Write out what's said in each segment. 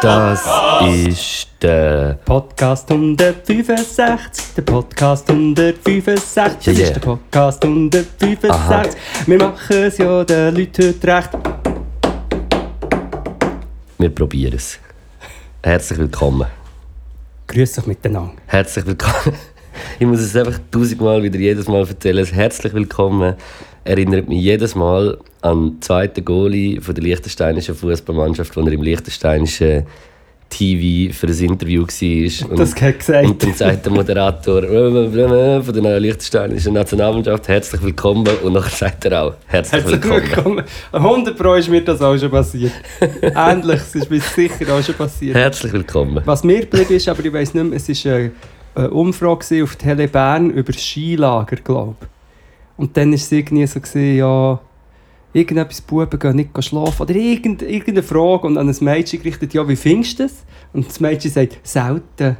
Das ist der Podcast 165, der Podcast 165, das Yeah, yeah. ist der Podcast 165. Aha. Wir machen es ja den Leuten heute recht. Wir probieren es. Herzlich willkommen. Grüß euch miteinander. Herzlich willkommen. Ich muss es einfach tausendmal wieder jedes Mal erzählen. Herzlich willkommen erinnert mich jedes Mal an den zweiten Goalie von der liechtensteinischen Fußballmannschaft, wo er im liechtensteinischen TV für ein Interview war. Und, Das hat gesagt. und dann sagt der Moderator von der liechtensteinischen Nationalmannschaft herzlich willkommen und nachher sagt er auch herzlich, Herzlich willkommen. willkommen. 100 Pro ist mir das auch schon passiert. Ähnliches ist mir sicher auch schon passiert. Herzlich willkommen. Was mir geblieben ist, aber ich weiß nicht mehr, es war eine, eine Umfrage gewesen auf Tele Bern über das Skilager, glaube ich. Und dann war es irgendwie so, gewesen, ja, irgendetwas, Buben gehen nicht schlafen. Oder irgend, irgendeine Frage und an ein Mädchen gerichtet, ja, wie findest du das? Und das Mädchen sagt, selten.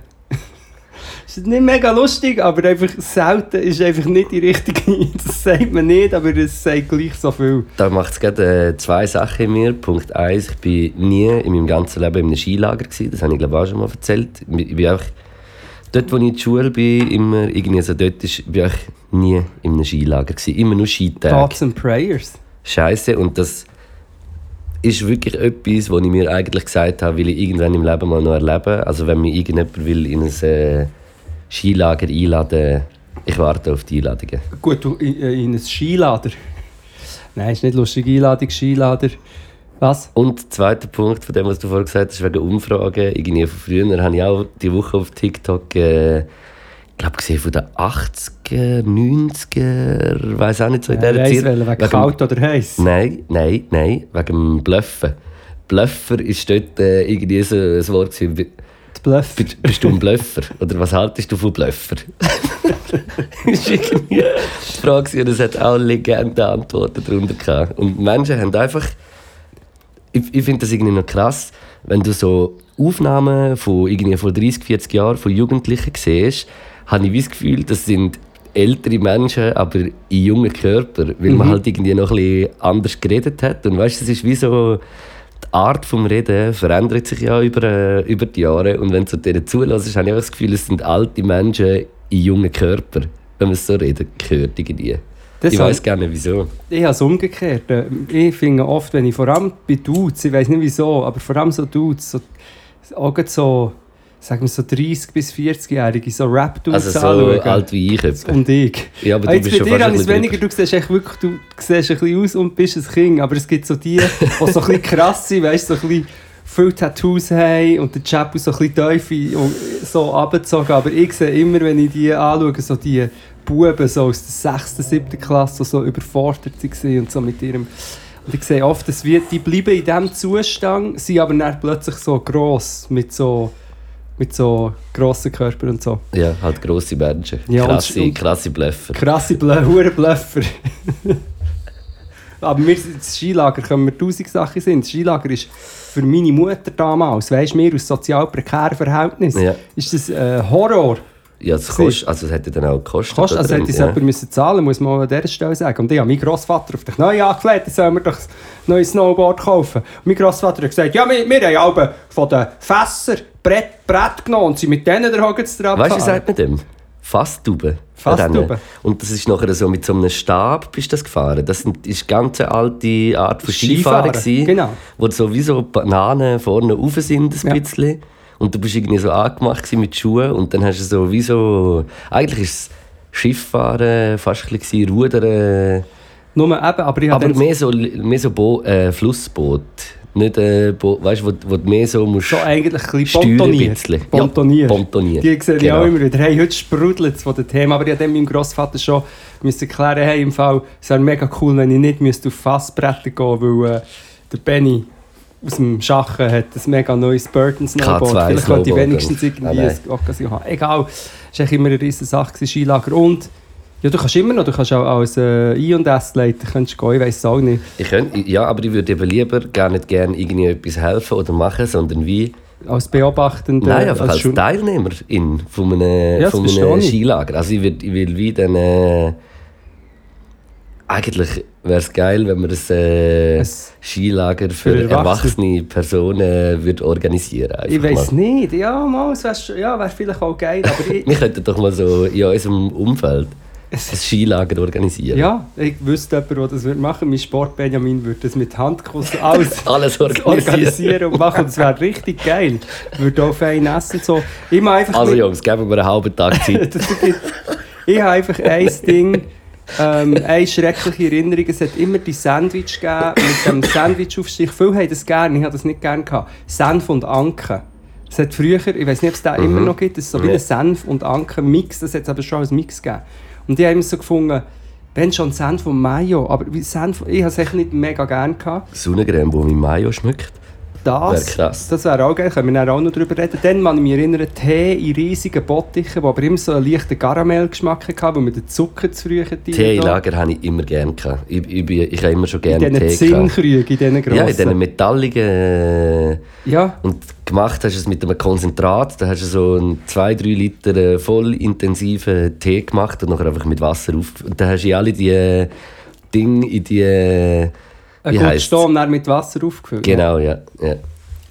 Das ist nicht mega lustig, aber einfach selten ist einfach nicht die richtige. Das sagt man nicht, aber es sagt gleich so viel. Da macht es gerade äh, zwei Sachen in mir. Punkt eins: ich war nie in meinem ganzen Leben in einem Skilager. Gewesen. Das habe ich glaube ich auch schon mal erzählt. Ich bin einfach, dort, wo ich in der Schule bin, immer irgendwie so, dort ist, bin ich nie in einem Skilager. Gewesen. Immer nur Skitage. Thoughts and Prayers. Scheiße. Und das ist wirklich etwas, was ich mir eigentlich gesagt habe, will ich irgendwann im Leben mal noch erleben. Also wenn mich irgendjemand will in ein äh, Skilager einladen ich warte auf die Einladungen. Gut, du in, äh, in ein Skilader. Nein, ist nicht lustig. Einladung, Skilader. Was? Und der zweite Punkt von dem, was du vorhin gesagt hast, wegen Umfragen. Irgendwie von früher habe ich auch die Woche auf TikTok, äh, ich glaube, gesehen von den 80er, 90er, weiß auch nicht so in Ja, dieser Zeit. wegen Wegen- kalt oder heiß? Nein, nein, nein, wegen Bluffen. Bluffer ist dort äh, irgendwie so ein Wort. gewesen. Bluff. Bist, bist du ein Bluffer? Oder was haltest du von Bluffer? das war irgendwie die Frage und es hat auch legende Antworten darunter gehabt. Und Menschen haben einfach... Ich, ich finde das irgendwie noch krass, wenn du so Aufnahmen von irgendwie vor 30, 40 Jahren von Jugendlichen siehst, habe ich das Gefühl, das sind ältere Menschen, aber in jungen Körpern, weil man halt irgendwie noch ein bisschen anders geredet hat. Und weißt, du, es ist wie so die Art vom Reden verändert sich ja über, äh, über die Jahre und wenn du denen zulässt, habe ich auch das Gefühl, es sind alte Menschen in jungen Körpern, wenn man so redet, gehört irgendwie. Das ich weiß nicht wieso. Ich habe es umgekehrt. Ich finde oft, wenn ich vor allem bei Dudes, ich weiß nicht wieso, aber vor allem so Dudes, so, auch so, sagen wir so 30- bis 40-Jährige, so Rap-Dudes Also so anschauen. alt wie ich etwa. Und ich. Ja, aber Ah, du Jetzt bist bei schon dir fast habe ein ich es weniger, du siehst echt wirklich, du siehst ein bisschen aus und bist ein Kind, aber es gibt so die, die so ein bisschen krass sind, weißt du, so ein bisschen viele Tattoos haben und der Chapu so ein bisschen und so abgezogen, aber ich sehe immer, wenn ich die anschaue, so die Buben so aus der 6., 7. Klasse, so überfordert waren und so mit ihrem... Und ich sehe oft, dass wir, die bleiben in diesem Zustand, sind aber dann plötzlich so gross, mit so, mit so grossen Körpern und so. Ja, halt grosse Menschen. Ja, krasse, und- krasse Bluffer. Krasse Blö hure Blöffer. Aber wir, sind- das Skilager können wir tausend Sachen sind. Das Skilager ist für meine Mutter damals, weisst du, wir aus sozial prekären Verhältnissen, Ja. ist das äh, Horror. Ja, es kostet, also es hätte dann auch gekostet. Kost, also hätte es ja. jemand müssen zahlen muss man an dieser Stelle sagen. Und ich habe meinen Grossvater auf dich neu angelegt, jetzt sollen wir doch ein neues Snowboard kaufen. Und mein Grossvater hat gesagt, ja, wir, wir haben alle von den Fässern Brett, Brett genommen und sind mit denen der Hoggensdraht Weißt du, wie sagt man dem? Fasstube. Rennen. Und das ist nachher so mit so einem Stab bist du das gefahren. Das ist eine ganz alte Art von Skifahren. Skifahren, gewesen, genau. Wo so wie so Bananen vorne rauf sind, ein Ja. bisschen. Und du bist irgendwie so angemacht mit Schuhen und dann hast du so wie so... Eigentlich ist es Schifffahren, fast ein bisschen Rudern. Nur eben, aber ich Aber mehr so, mehr so Bo äh, Flussboot. Nicht äh, Bo weißt du, wo, wo du mehr so musst... so eigentlich ein bisschen ein pontoniert. bisschen. Ja, Pontoniert. Die sehe ich Genau. auch immer wieder. Hey, heute sprudelt es von dem Thema. Aber ich dann meinem Grossvater schon müssen erklären, hey, im Fall, es wäre mega cool, wenn ich nicht müsste auf Fassbretter gehen weil äh, der Benny aus dem Schachen hat ein mega neues Burton Snowboard. K2 Vielleicht könnte ich wenigstens irgendwie Ah, ein. Occasion haben. Egal. Es war immer eine riesige Sache, Skilager. Und ja, du kannst immer noch, du kannst auch als äh, I&S-Leiter kannst gehen, ich weiß es auch nicht. Ich könnte, ja, aber ich würde eben lieber gar nicht gerne irgendwie etwas helfen oder machen, sondern wie als Beobachtender? Nein, einfach als Jour- Teilnehmerin von einem, Ja, von einem. Skilager. Also ich will, ich will wie dann... Äh, eigentlich wäre es geil, wenn man ein, äh, Skilager für, für Erwachsene. Personen würde organisieren einfach Ich weiß nicht. Ja, mal, es wäre ja, wär vielleicht auch geil, aber ich, Wir könnten doch mal so in unserem Umfeld ein Skilager organisieren. ja, ich wüsste jemanden, der das würde machen. Mein Sport Benjamin würde das mit Handkuss alles Alles organisieren. organisieren und machen. Und das wäre richtig geil. Würde auch fein essen. So. Mache einfach Also mit- Jungs, geben wir einen halben Tag Zeit. Das ich habe einfach ein Ding, ähm, eine schreckliche Erinnerung. Es hat immer die Sandwich gegeben mit dem Sandwichaufstich. Viele haben das gerne, ich habe das nicht gerne gehabt. Senf und Anke. Es hat früher, ich weiß nicht, ob es den immer noch gibt, es ist so wie ein Senf und Anke-Mix, das hat es aber schon als Mix gegeben. Und die haben immer so gefunden, wenn schon Senf und Mayo, aber wie Senf, ich habe es echt nicht mega gerne gehabt. Sonnencreme, die mit Mayo schmeckt. Das, Wär krass. das wäre auch geil, können wir auch noch drüber reden. Dann kann ich mich erinnern, Tee in riesigen Bottichen, die aber immer so einen leichten Karamellgeschmack hatten, wo man den Zucker zu früh hat. Tee in Lager habe ich immer gerne. Ich, ich, bin- ich habe immer schon In gerne Tee gehabt. Zinnkrügen, in diesen grossen. Ja, in diesen metalligen... Äh, Ja, und gemacht hast du es mit einem Konzentrat. Da hast du so einen 2-3 Liter äh, voll intensiven Tee gemacht und nachher einfach mit Wasser auf... Und dann hast du alle die äh, Dinge in die... Äh, ein wie guter heisst's? Sturm dann mit Wasser aufgefüllt. Genau, ja. ja.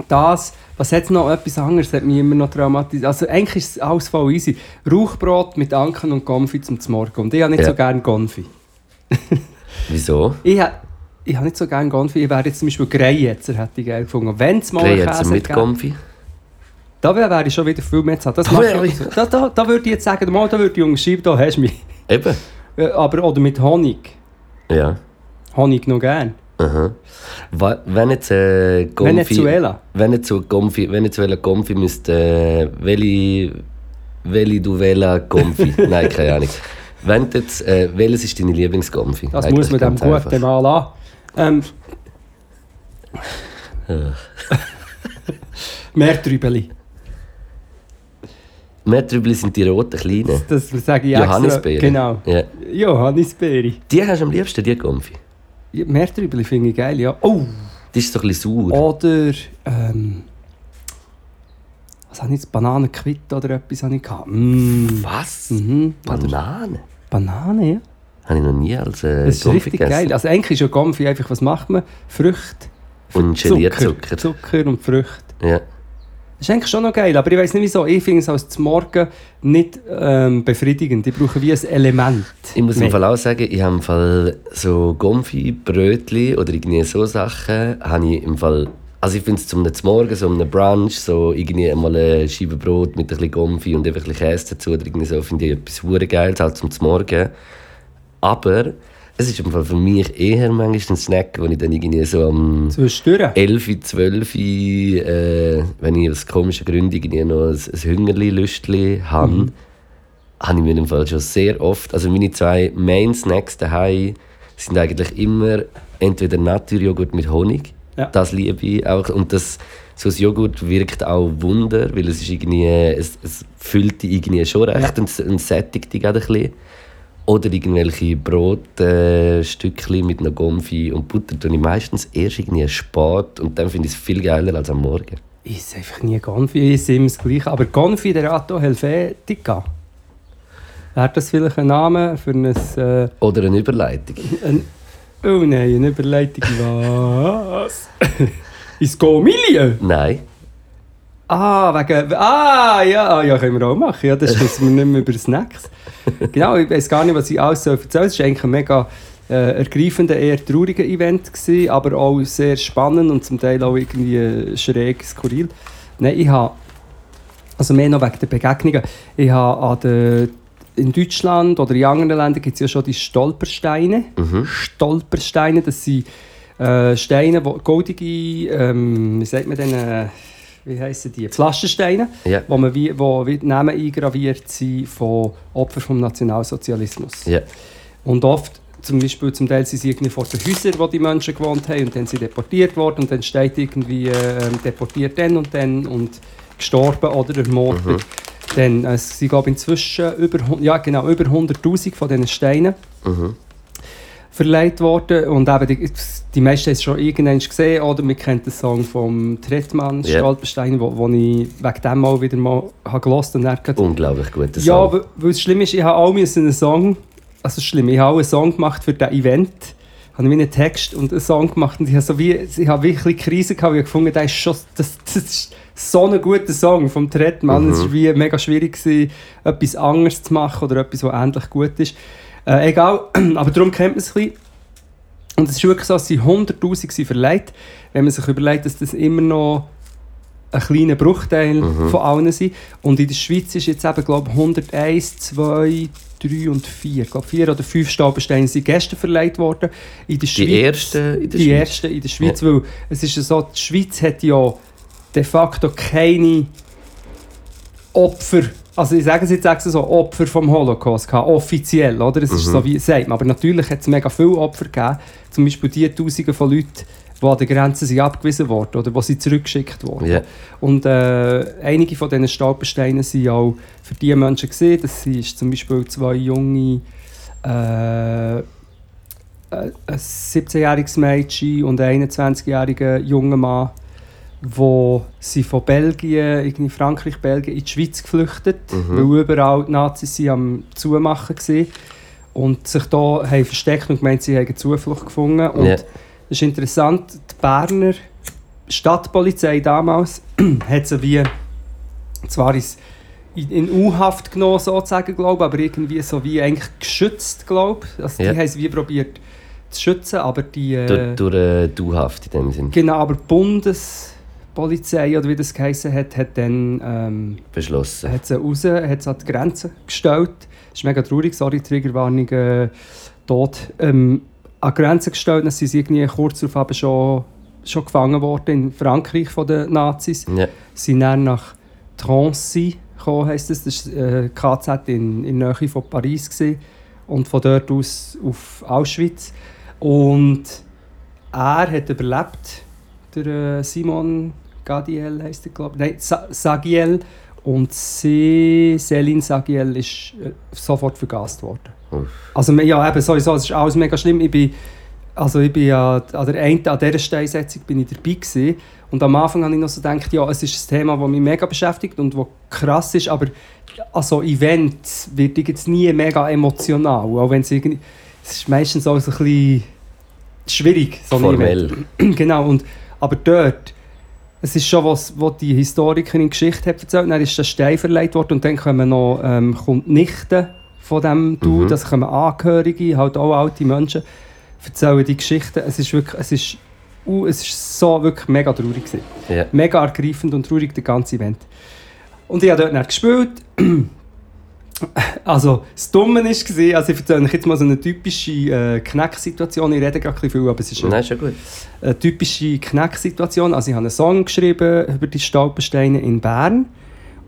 Das, was hat noch etwas anderes, hat mich immer noch traumatisiert. Also eigentlich ist es alles voll easy. Rauchbrot mit Anken und Konfi zum Morgen. Und ich habe nicht Ja. so gerne Konfi. Wieso? Ich habe ich nicht so gerne Konfi. Ich wäre jetzt zum Beispiel Greyetzer, hätte ich geil gefunden. Wenn es mal mit Konfi. Da wäre ich schon wieder viel mehr zu haben. Das Oh, ja, ich- da, da, da würde ich jetzt sagen, mal, da würde ich unterschreiben, da hast du mich. Eben. Ja, Aber, oder mit Honig. Ja. Honig noch gern. Aha. Wenn jetzt äh, Konfi... Venezuela. Venezu Konfi, Venezuela Konfi müsste... Äh, welche... Welche du Vela Konfi? Nein, keine Ahnung. Wenn jetzt... Äh, welches ist deine Lieblingskonfi? Das Eigentlich muss man dem ganz gut einfach. mal an. Ähm, Meertrübeli. Meertrübli sind die roten kleinen. Das sage ich extra. Johannisbeeren. Genau. Ja. Johannisbeere. Die hast du am liebsten, die Konfi. Ja, Meertrübeli finde ich geil, ja. Oh! Die ist so ein bisschen sauer. Oder, ähm, was habe ich jetzt? Bananenquitte oder etwas habe ich gehabt. Mm. Was? Mhm. Banane? Banane, ja. Habe ich noch nie als äh, Das ist Konfi richtig gegessen. geil. Also eigentlich ist ja Konfi einfach, was macht man? Früchte, Und Gelierzucker. Zucker und Früchte. Ja. Das ist eigentlich schon noch geil, aber ich weiß nicht wieso. Ich finde es als zum Morgen nicht ähm, befriedigend. Ich brauche wie ein Element. Ich muss im. Fall auch sagen, ich habe im Fall so Gomfi, Brötli oder irgendwie so Sachen, habe ich im Fall... Also ich finde es zum Morgen, so einem Brunch, so irgendwie mal eine Scheibe Brot mit ein bisschen Gomfi und einfach ein bisschen Käse dazu oder irgendwie so, finde ich etwas hure Geiles, halt zum Morgen. Aber es ist im Fall für mich eher manchmal ein Snack, wo ich dann irgendwie so am... Zwischendurch. 11, 12, äh, wenn ich aus komischen Gründen irgendwie noch ein, ein Hüngerli-Lüstli habe, Mhm. habe ich mir im Fall schon sehr oft, also meine zwei Main-Snacks daheim sind eigentlich immer entweder Naturjoghurt mit Honig, Ja. das liebe ich auch, und das, so das Joghurt wirkt auch Wunder, weil es ist irgendwie, es, es füllt dich irgendwie schon recht Ja. und, und sättigt dich gerade ein bisschen. Oder irgendwelche Brotstückchen äh, Stückchen mit einer Gomfi und Butter tue ich meistens erst irgendwie spät und dann finde ich es viel geiler als am Morgen. Ich esse einfach nie Gonfi, ich esse immer das Gleiche. Aber Gonfiderato Helvetica. Wäre das vielleicht ein Name für ein... Äh, Oder eine Überleitung. ein oh nein, eine Überleitung. Was? Ins Go-Milieu? Nein. Ah, wegen... Ah, ja, ja, können wir auch machen. Ja, das wissen wir nicht mehr über Snacks. Genau, ich weiß gar nicht, was ich alles so erzählen soll. Es war eigentlich ein mega äh, ergreifender, eher trauriger Event, gewesen, aber auch sehr spannend und zum Teil auch irgendwie schräg, skurril. Nein, ich habe... Also mehr noch wegen der Begegnungen. Ich habe an der, in Deutschland oder in anderen Ländern gibt es ja schon die Stolpersteine. Stolpersteine, das sind äh, Steine, wo, goldige, ähm, wie sagt man denn, äh, wie heissen die? Pflastersteine, Ja. wo, man wie, wo wie die Namen eingraviert sind von Opfern vom Nationalsozialismus. Ja. Und oft, zum Beispiel zum Teil sind sie irgendwie vor den Häusern, wo die Menschen gewohnt haben und dann sind sie deportiert worden und dann steht irgendwie äh, deportiert dann und dann und gestorben oder ermordet. Dann, äh, es sind glaube ich inzwischen über, ja, genau, über 100'000 von diesen Steinen. Verleiht worden. Und eben, die, die meisten haben es schon irgendwann gesehen, oder man kennt den Song vom Trettmann, Ja. Stolperstein, wo, wo ich wegen dem mal wieder mal habe dann gerade Unglaublich guter ja, Song. weil weil es schlimm ist, ich habe auch einen Song, also schlimm, ich habe auch einen Song gemacht für das Event, habe ich einen Text und einen Song gemacht und ich habe so wie, ich habe wirklich Krise gehabt, weil ich gefunden, das ist schon, das, das ist so ein guter Song vom Trettmann, Mhm. es war wie mega schwierig gewesen, etwas anderes zu machen oder etwas, was ähnlich gut ist. Äh, egal, aber darum kennt man es ein bisschen. Und es ist wirklich so, dass sie 100'000 sind verleiht, wenn man sich überlegt, dass das immer noch ein kleiner Bruchteil Mhm. von allen sind. Und in der Schweiz ist jetzt eben, glaube ich, 101, 2, 3 und 4. Ich glaube, 4 oder 5 Stolpersteine sind gestern verleiht worden. In der Die Schweiz, ersten in der die Schweiz. ersten in der Schweiz, weil es ist ja so, die Schweiz hat ja de facto keine Opfer, also ich sage es jetzt extra so, Opfer vom Holocaust gehabt, offiziell, oder? Es ist Mhm. so, wie sagt man. Aber natürlich hat es mega viele Opfer gegeben, zum Beispiel die Tausende von Leuten, die an der Grenze sind abgewiesen wurden oder wo sie zurückgeschickt wurden. Ja. Und äh, einige von diesen Stolpersteinen sind auch für die Menschen gesehen. Das sind zum Beispiel zwei junge, äh, äh, ein 17-jähriges Mädchen und ein 21-jähriger junger Mann, wo sie von Belgien, irgendwie Frankreich, Belgien in die Schweiz geflüchtet, Mhm. weil überall die Nazis sie am Zumachen waren und sich da haben versteckt und gemeint, sie haben Zuflucht gefunden. Und Ja. das ist interessant, die Berner Stadtpolizei damals hat sie wie, zwar ins, in, U-Haft genommen, sozusagen, glaube aber irgendwie so wie eigentlich geschützt, glaube Also Ja. die haben sie wie probiert zu schützen, aber die... Äh, Durch, durch äh, Du-Haft in dem Sinn genau, aber die Bundespolizei, oder wie das geheißen hat, hat dann... Ähm, beschlossen. hat sie raus, hat sie an die Grenze gestellt. Das ist mega traurig, sorry, Triggerwarnung, äh, tot. Ähm, an die Grenze gestellt, dann sind sie irgendwie kurz darauf aber schon, schon gefangen worden in Frankreich von den Nazis. Ja. Sie sind dann nach Drancy gekommen, heisst das. Das war äh, KZ in, in der Nähe von Paris. Gewesen. Und von dort aus auf Auschwitz. Und er hat überlebt, der äh, Simon Gadiel heisst er, glaube ich. Nein, Sa Sagiel. Und sie, Céline Sagiel, ist äh, sofort vergast worden. Uff. Also ja, eben sowieso, es ist alles mega schlimm. Ich bin, also ich bin ja an der einen, an dieser Steinsetzung bin ich dabei gewesen. Und am Anfang habe ich noch so gedacht, ja, es ist ein Thema, das mich mega beschäftigt und das krass ist, aber also Event wird ich jetzt nie mega emotional, auch wenn es irgendwie, es ist meistens auch so ein bisschen schwierig, so ein Event. Formell. genau, und, aber dort, es ist schon was, was die Historikerin Geschichte hat erzählt, dann ist der Stein verleiht worden und dann kommen noch, ähm, kommt die Nichte von dem Dude, Mhm. das kommen Angehörige, halt auch alte Menschen, erzählen die Geschichten. Es ist wirklich, es ist, uh, es ist so wirklich mega traurig gewesen. Ja. Mega ergreifend und traurig, der ganze Event. Und ich habe dort dann gespielt. Also, das Dumme war, also ich erzähle euch jetzt mal so eine typische äh, Knacksituation. Ich rede gerade viel, aber es ist eine Nein, schon gut. eine typische Knacksituation. Also ich habe einen Song geschrieben über die Stolpersteine in Bern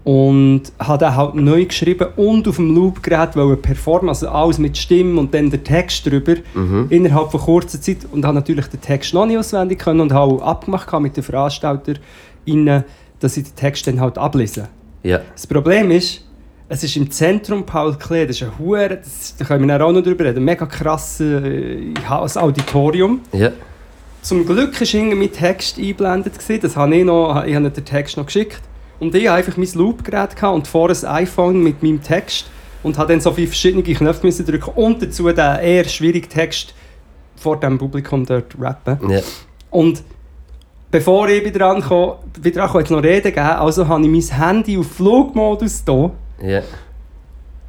und habe den halt neu geschrieben und auf dem Loopgerät performen, also alles mit Stimme und dann der Text drüber Mhm. innerhalb von kurzer Zeit und habe natürlich den Text noch nicht auswendig können und habe auch abgemacht mit den VeranstalterInnen, dass ich den Text dann halt ablesen. Ja. Das Problem ist, es ist im Zentrum Paul Klee, das ist ein das, da können wir auch noch drüber reden, ein mega krasses äh, Auditorium. Ja. Zum Glück war mein Text eingeblendet. Gewesen. Das habe ich noch, ich habe den Text noch geschickt. Und ich hatte einfach mein Loopgerät und vor ein iPhone mit meinem Text und habe dann so viele verschiedene Knöpfe müssen drücken und dazu den eher schwierigen Text vor dem Publikum dort rappen. Ja. Und bevor ich wieder ankomme, wieder jetzt noch Reden geben, also habe ich mein Handy auf Flugmodus hier. Ja.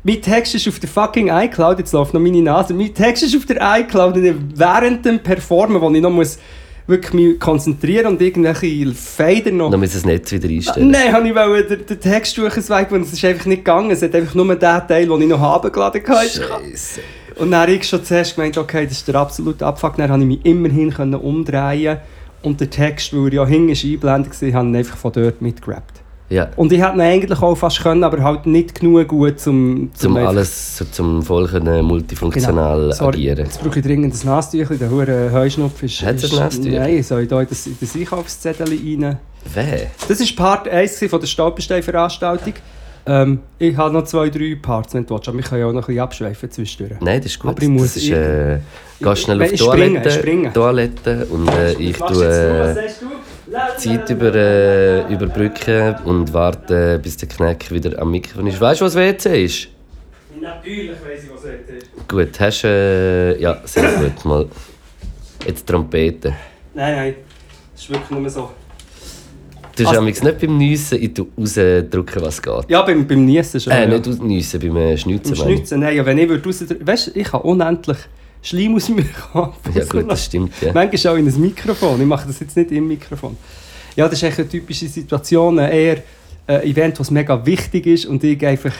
Mein Text ist auf der fucking iCloud, jetzt läuft noch meine Nase. Mein Text ist auf der iCloud und ich- während dem Performen, wo ich noch muss wirklich mich konzentrieren und irgendwelche Fader noch... Dann wir das Netz wieder einstellen. Nein, habe ich wollte den, den Text suchen, und es ist einfach nicht gegangen. Es hat einfach nur den Teil, den ich noch habe geladen hatte. Scheiße. Und dann habe ich schon zuerst gemeint, okay, das ist der absolute Abfuck. Dann konnte ich mich immerhin umdrehen und der Text, weil er ja hinten eingeblendet war, habe ich einfach von dort mitgerappt. Ja. Und ich hätte ihn eigentlich auch fast können, aber halt nicht genug gut, zum, Zum einfach- alles zum voll können multifunktional Genau. Sorry, agieren. Jetzt brauche ich dringend ein Nasentüchchen. Der hure Heuschnupf ist... Hat's ein Nasentüchchen? Nein, soll ich da in das, in das Einkaufszettel rein? Wer? Das war Part 1 von der Stolperstein-Veranstaltung. Ähm, ich habe noch zwei, drei Parts, wenn du willst, aber wir können ja auch noch ein bisschen abschweifen zwischendurch. Nein, das ist gut. Aber ich muss das ist, äh, gehst schnell auf Ich die springe, Toilette. Toilette und äh, ich tue äh, Zeit über, äh, überbrücken und warte, bis der Kneck wieder am Mikrofon ist. Weißt du, was WC ist? Natürlich weiss ich, was heute ist. Gut, hast du... Äh, ja, sehr gut. Mal jetzt Trompete. Nein, nein, das ist wirklich nur so. Du hast also, nicht beim Niessen ich tu rausdrücken, was geht. Ja, beim, beim Niesen schon. Äh, ja. nicht aus Niessen, beim äh, Schnitzen. Im meine ich. Schnitzen, nein, ja, wenn ich würde. Weißt du, ich habe unendlich Schleim aus mir haben. Ja gut, das stimmt, ja. Manchmal auch in ein Mikrofon. Ich mache das jetzt nicht im Mikrofon. Ja, das ist echt eine typische Situation. Eher ein Event, was mega wichtig ist und ich einfach...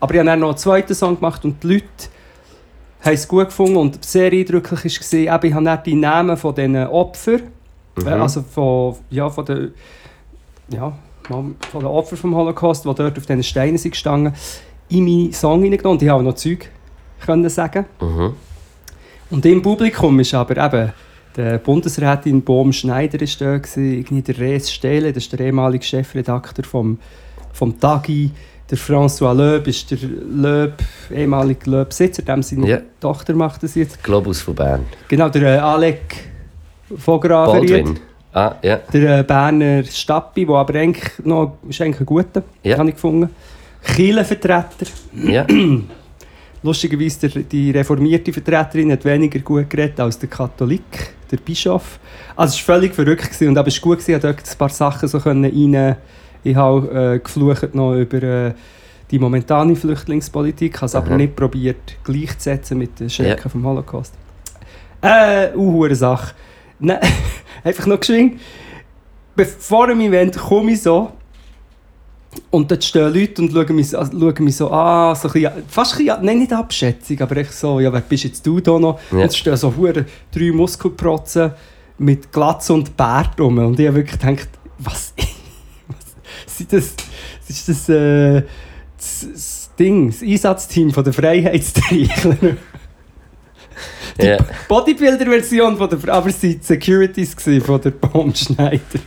Aber ich habe dann noch einen zweiten Song gemacht und die Leute haben es gut gefunden und sehr eindrücklich war, eben, ich habe dann die Namen von diesen Opfern, Mhm. äh, also von, ja, von den... Ja, von den Opfern vom Holocaust, die dort auf diesen Steinen sind gestanden, in meinen Song hineingenommen und ich habe auch noch Zeug können sagen. Mhm. Und im Publikum ist aber eben der Bundesrätin Bohm Schneider ist da irgendwie der Rees Stehle, das ist der ehemalige Chefredakteur vom, vom Tagi, der François Loeb ist der Loeb, ehemalige Loeb-Sitzer, dem seine Ja. Tochter macht das jetzt. Globus von Bern. Genau, der äh, Alec Vogerafer, Baldwin. Ah, ja. der äh, Berner Stappi, der aber eigentlich noch, ist eigentlich ein guter, Ja. habe ich gefunden. Kirchenvertreter, Ja. Lustigerweise, der, die reformierte Vertreterin hat weniger gut geredet als der Katholik, der Bischof. Also es war völlig verrückt gewesen, und aber es war gut, gewesen, ich konnte ein paar Sachen so rein... Ich habe äh, geflucht noch über äh, die momentane Flüchtlingspolitik, habe es aber nicht probiert gleichzusetzen mit den Schrecken Ja. vom Holocaust. Äh, uh, Sache. Nein, einfach noch geschwind. Bevor dem Event komme ich so und dort stehen Leute und schauen mich, also schauen mich so an, so ein bisschen, fast ein bisschen, nein, nicht Abschätzung, aber echt so, ja, wer bist jetzt du da noch? Ja. Und es stehen so hure drei Muskelprotzen mit Glatze und Bart rum. Und ich habe wirklich gedacht, was, was sind das, ist das, äh, das, das Ding, das Einsatzteam von der Freiheitstreichler. Die ja. Bodybuilder-Version von der, aber es waren Securities von der Baumschneider.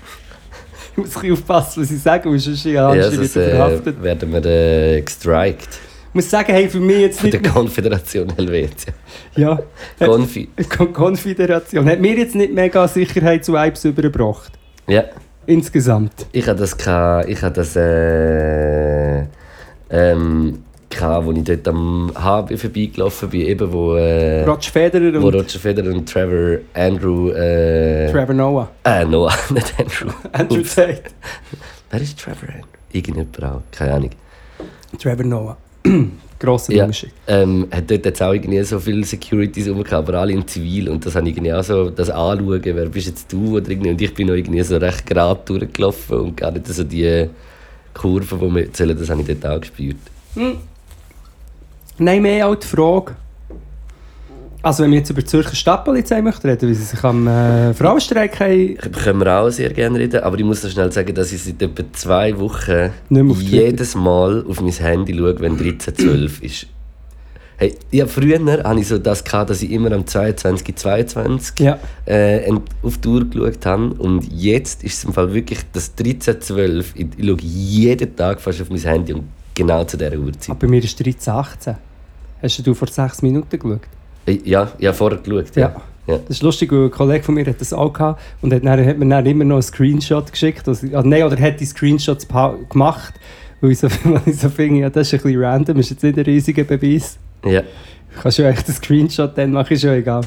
Ich muss aufpassen, was ich sage, weil sonst ja, Ja, sonst äh, verhaftet. werden wir äh, gestrikt Ich muss sagen, hey, für mich jetzt von der nicht... Konföderation Helvetia. Ja, Konfi. Kon Konföderation. Hat mir jetzt nicht mega Sicherheitsvibes übergebracht. Ja, Insgesamt. ich hatte das, ich hatte das äh, ähm, gehabt, wo ich dort am HB vorbeigelaufen bin, eben wo, äh, Roger Federer wo und Roger Federer und Trevor Andrew äh, Trevor Noah. äh, Noah, nicht Andrew. Andrew. Tate. Wer ist Trevor Andrew? Irgendjemand auch, keine Ahnung. Trevor Noah. Grosser Ja. Unterschied. Ähm, hat dort jetzt auch irgendwie so viele Securities rumgehabt, aber alle in Zivil. Und das habe ich irgendwie auch so, das anschauen, wer bist jetzt du oder irgendwie. Und ich bin noch irgendwie so recht gerade durchgelaufen und gar nicht so die Kurve, die wir erzählen, das habe ich dort auch gespürt. Nein, mehr auch die Frage. Also wenn wir jetzt über die Zürcher Stadtpolizei möchten reden, wie sie sich am äh, Frauenstreik haben, Können wir auch sehr gerne reden, aber ich muss noch schnell sagen, dass ich seit etwa zwei Wochen jedes Mal auf mein Handy schaue, wenn 13.12 ist. Hey, ja, früher hatte ich so das, gehabt, dass ich immer am 22. 22 ja, äh, auf die Uhr geschaut habe. Und jetzt ist es im Fall wirklich das 13.12. Ich, ich schaue jeden Tag fast auf mein Handy und genau zu dieser Uhrzeit. aber bei mir ist 13.18. Hast du vor sechs Minuten geschaut? Äh, Ja, ich habe vorher geschaut. Ja. ja. Das ist lustig, weil ein Kollege von mir hat das auch gehabt und hat, dann, hat mir dann immer noch einen Screenshot geschickt. Also, ah, nein, oder hat die Screenshots gemacht, weil ich so, weil ich so finde, ja, das ist ein bisschen random, ist jetzt nicht ein riesiger Beweis. Ja. Du kannst ja echt den Screenshot dann machen, ist ja egal.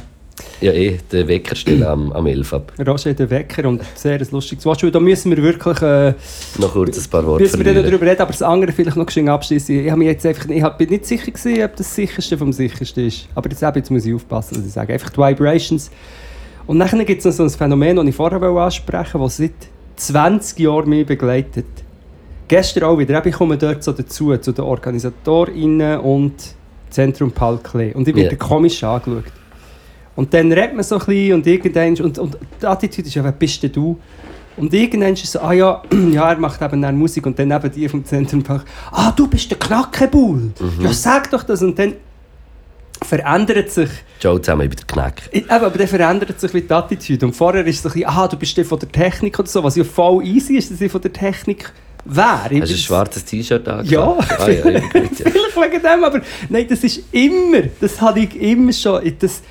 Ja, eh, den Wecker stellen am, am 11 ab. Roger der Wecker und sehr ein lustiges Watch, da müssen wir wirklich... Äh, Noch kurz ein paar Worte Müssen wir darüber reden, aber das andere vielleicht noch schnell abschließen. Ich, habe mich jetzt einfach, ich bin nicht sicher gewesen, ob das sicherste vom sichersten ist. Aber jetzt, eben, jetzt muss ich aufpassen, was ich sage. Einfach die Vibrations. Und dann gibt es noch so ein Phänomen, das ich vorher ansprechen wollte, das seit 20 Jahren mich begleitet. Gestern auch wieder. Ich komme dort so dazu, zu den OrganisatorInnen und Zentrum Paul Klee. Und ich werde Ja. komisch angeschaut. Und dann redet man so ein bisschen und irgendwann... Und, und die Attitüde ist ja, wer bist denn du? Und irgendwann ist es so, ah ja, ja, er macht eben dann Musik und dann neben dir vom Zentrum ah, du bist der Knackebull. Ja, sag doch das. Und dann verändert sich, Ciao zusammen, ich bin der Knack. eben, aber dann verändert sich die Attitüde. Und vorher ist es so ein bisschen, ah, du bist der von der Technik oder so, was ja voll easy ist, dass ich von der Technik? Ich Hast du ein schwarzes T-Shirt an? Ja. Ah, ja, ja, gut, ja. Vielleicht wegen dem, aber nein, das ist immer, das hatte ich immer schon. Das,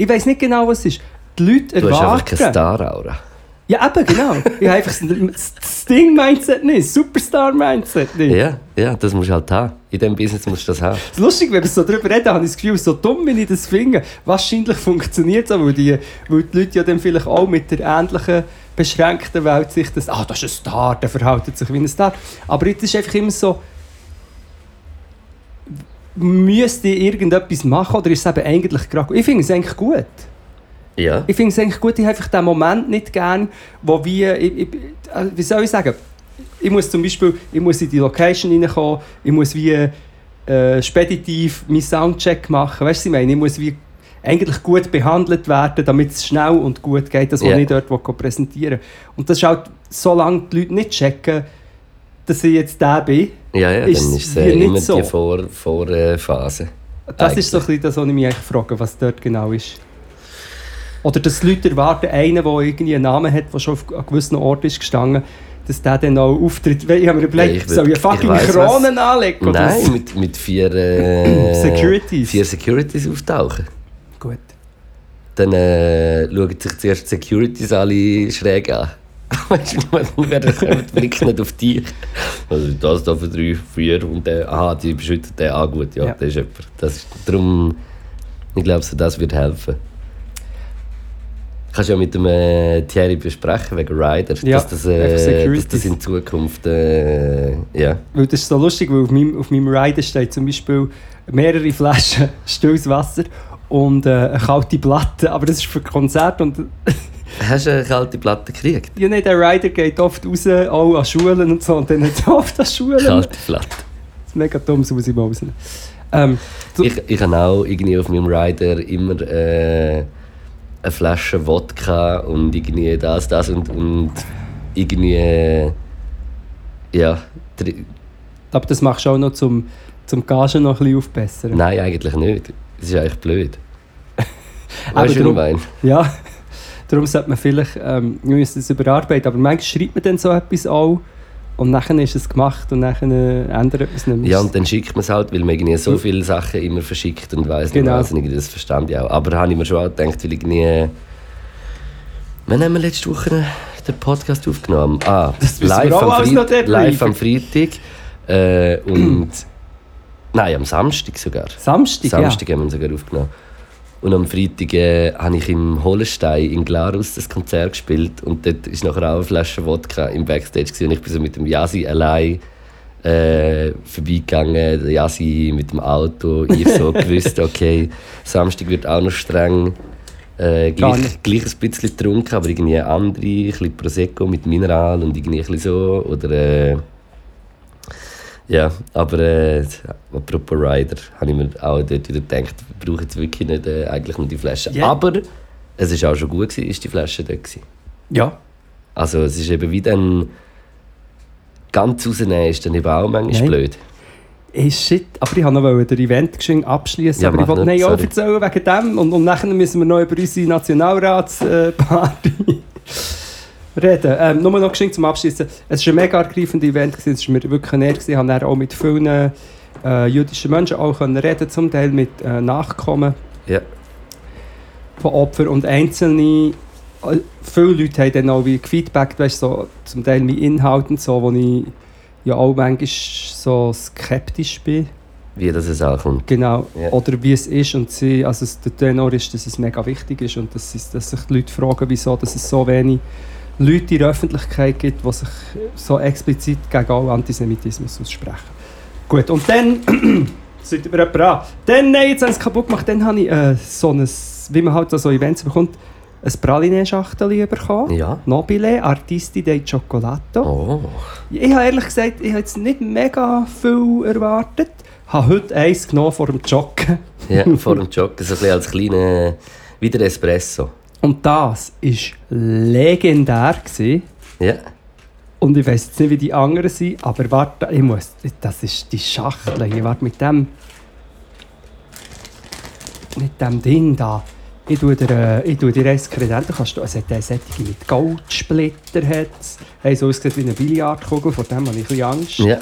ich weiß nicht genau, was es ist. Die Leute Du hast einfach erwarten. keine Star-Aura. Ja, eben, genau. Ich habe einfach das Sting-Mindset nicht, Superstar-Mindset nicht. Ja, ja, das musst du halt haben. In diesem Business musst du das haben. Es ist lustig, wenn wir so darüber reden, habe ich das Gefühl, so dumm, wenn ich das finde. Wahrscheinlich funktioniert es auch, weil die, weil die Leute ja dann vielleicht auch mit der ähnlichen beschränkten Welt sich das, ah, das ist ein Star, der verhält sich wie ein Star. Aber jetzt ist einfach immer so, müsste ich irgendetwas machen oder ist es eben eigentlich gerade gut? Ich finde es eigentlich gut. Ja. Ich finde es eigentlich gut, ich habe einfach den Moment nicht gern, wo wir, ich, ich, äh, wie soll ich sagen, ich muss zum Beispiel, ich muss in die Location reinkommen, ich muss wie äh, speditiv meinen Soundcheck machen, weißt du, was ich meine, ich muss wie eigentlich gut behandelt werden, damit es schnell und gut geht, das, was Ja. ich dort will präsentieren will. Und das ist halt, solange die Leute nicht checken, dass ich jetzt der bin, Ja, ja, Ist dann ist es äh, immer so. die Vor Vorphase. Das ist so ein bisschen das, was ich mich eigentlich frage, was dort genau ist. Oder dass Leute erwarten, einen, der irgendwie einen Namen hat, der schon auf einem gewissen Ort ist gestanden, dass der dann auch auftritt. Ich habe mir überlegt, Ja, ich soll ich ich fucking weiss, Kronen anlegen? oder was? Nein, mit, mit vier, äh, Securities. vier Securities auftauchen. Gut. Dann äh, schauen sich zuerst die Securities alle schräg an. Weißt du, dann werden die Blick nicht auf dich. Also das da für drei, vier und der, aha, die beschützen den, ah gut, ja, Ja. der ist jemand. Das ist, darum, ich glaube, so das wird helfen. Kannst ja mit dem äh, Thierry besprechen wegen Rider, Ja, dass, das, äh, dass das in Zukunft, äh, ja. Weil das ist so lustig, weil auf meinem, auf meinem Rider steht zum Beispiel mehrere Flaschen stilles Wasser und äh, eine kalte Platte. Aber das ist für Konzerte und Hast du eine kalte Platte gekriegt? ja, nee, der Rider geht oft raus, auch an Schulen und so. Und dann hat er oft an Schulen. Kalte Platte. Das ist mega dumm, so muss ich mal rausnehmen. Ähm, so- Ich, ich habe auch irgendwie auf meinem Rider immer äh, eine Flasche Wodka und irgendwie das, das und, und irgendwie. äh, ja. Aber das machst du auch noch zum, zum Gagen noch ein bisschen aufbessern. Nein, eigentlich nicht. Das ist eigentlich blöd. Aber Weißt du, was ich meine? Ja, darum sollte man vielleicht ähm, wir müssen es überarbeiten. Aber manchmal schreibt man dann so etwas auch und nachher ist es gemacht und nachher äh, ändert es nicht mehr. Ja, und dann schickt man es halt, weil man irgendwie so viele Sachen immer verschickt und weiss Genau. nicht irgendwie Das verstand ich auch. Aber habe ich mir schon auch gedacht, weil irgendwie. Wann haben wir letzte Woche den Podcast aufgenommen? Ah, Das auch am, alles noch Freit- debrieben. live am Freitag. Äh, und. nein, am Samstag sogar. Samstag, Samstag haben wir sogar aufgenommen. Und am Freitag äh, habe ich im Hollenstein in Glarus das Konzert gespielt und dort ist nachher auch eine Flasche Wodka im Backstage gewesen. und ich bin so mit dem Yasi allein äh, vorbeigegangen, der Yasi mit dem Auto, ich so gewusst, okay, Samstag wird auch noch streng. Äh, gleich, gleich ein bisschen getrunken, aber irgendwie andere, ein bisschen Prosecco mit Mineral und irgendwie so. Oder, äh, ja, aber äh, apropos Rider, habe ich mir auch dort wieder gedacht, wir brauchen jetzt wirklich nicht äh, eigentlich nur die Flasche. Ja. Aber es war auch schon gut, gewesen, ist die Flasche dort. Gewesen. ja. Also es ist eben wie dann ganz rausnehmen ist dann eben auch manchmal Nein. blöd. Hey, shit, aber ich wollte noch den Event abschließen, Ja, aber ich wollte nicht, auch erzählen wegen dem und, und nachher müssen wir noch über unsere Nationalratsparty reden. Ähm, nur noch geschwind zum Abschließen. Es war ein mega ergreifendes Event, gewesen, es war mir wirklich näher. Ich dann auch mit vielen äh, jüdischen Menschen auch können reden, zum Teil mit äh, Nachkommen Ja. von Opfern und einzelne äh, viele Leute haben dann auch wie gefeedbackt, weißt, so, zum Teil mit Inhalten, so, wo ich ja auch manchmal so skeptisch bin. Wie das es auch kommt. Genau. Ja. Oder wie es ist und sie, also der Tenor ist, dass es mega wichtig ist und dass, es, dass sich die Leute fragen, wieso dass es so wenig Leute in der Öffentlichkeit gibt, die sich so explizit gegen all Antisemitismus aussprechen. Gut, und dann, sollte mir jemand an, dann, nein, jetzt haben sie es kaputt gemacht, dann habe ich äh, so ein, wie man halt so Events bekommt, ein Praline-Schachtel bekommen. Ja. Nobile Artisti dei Cioccolato. Oh. Ich habe ehrlich gesagt, ich habe jetzt nicht mega viel erwartet. Ich habe heute eins genommen vor dem Joggen. Ja, vor dem Joggen, so ein bisschen als kleiner, wie der Espresso. Und das war legendär. Gewesen. Ja. Und ich weiß jetzt nicht, wie die anderen sind, aber warte, ich muss, das ist die Schachtel hier, warte, mit dem, mit dem Ding da. Ich tue dir, äh, ich tue dir. Kannst du, es hat eine Sättige mit Goldsplitter. Hat's. Hey, so aussieht wie eine Billardkugel, vor dem habe ich ein bisschen Angst. Ja,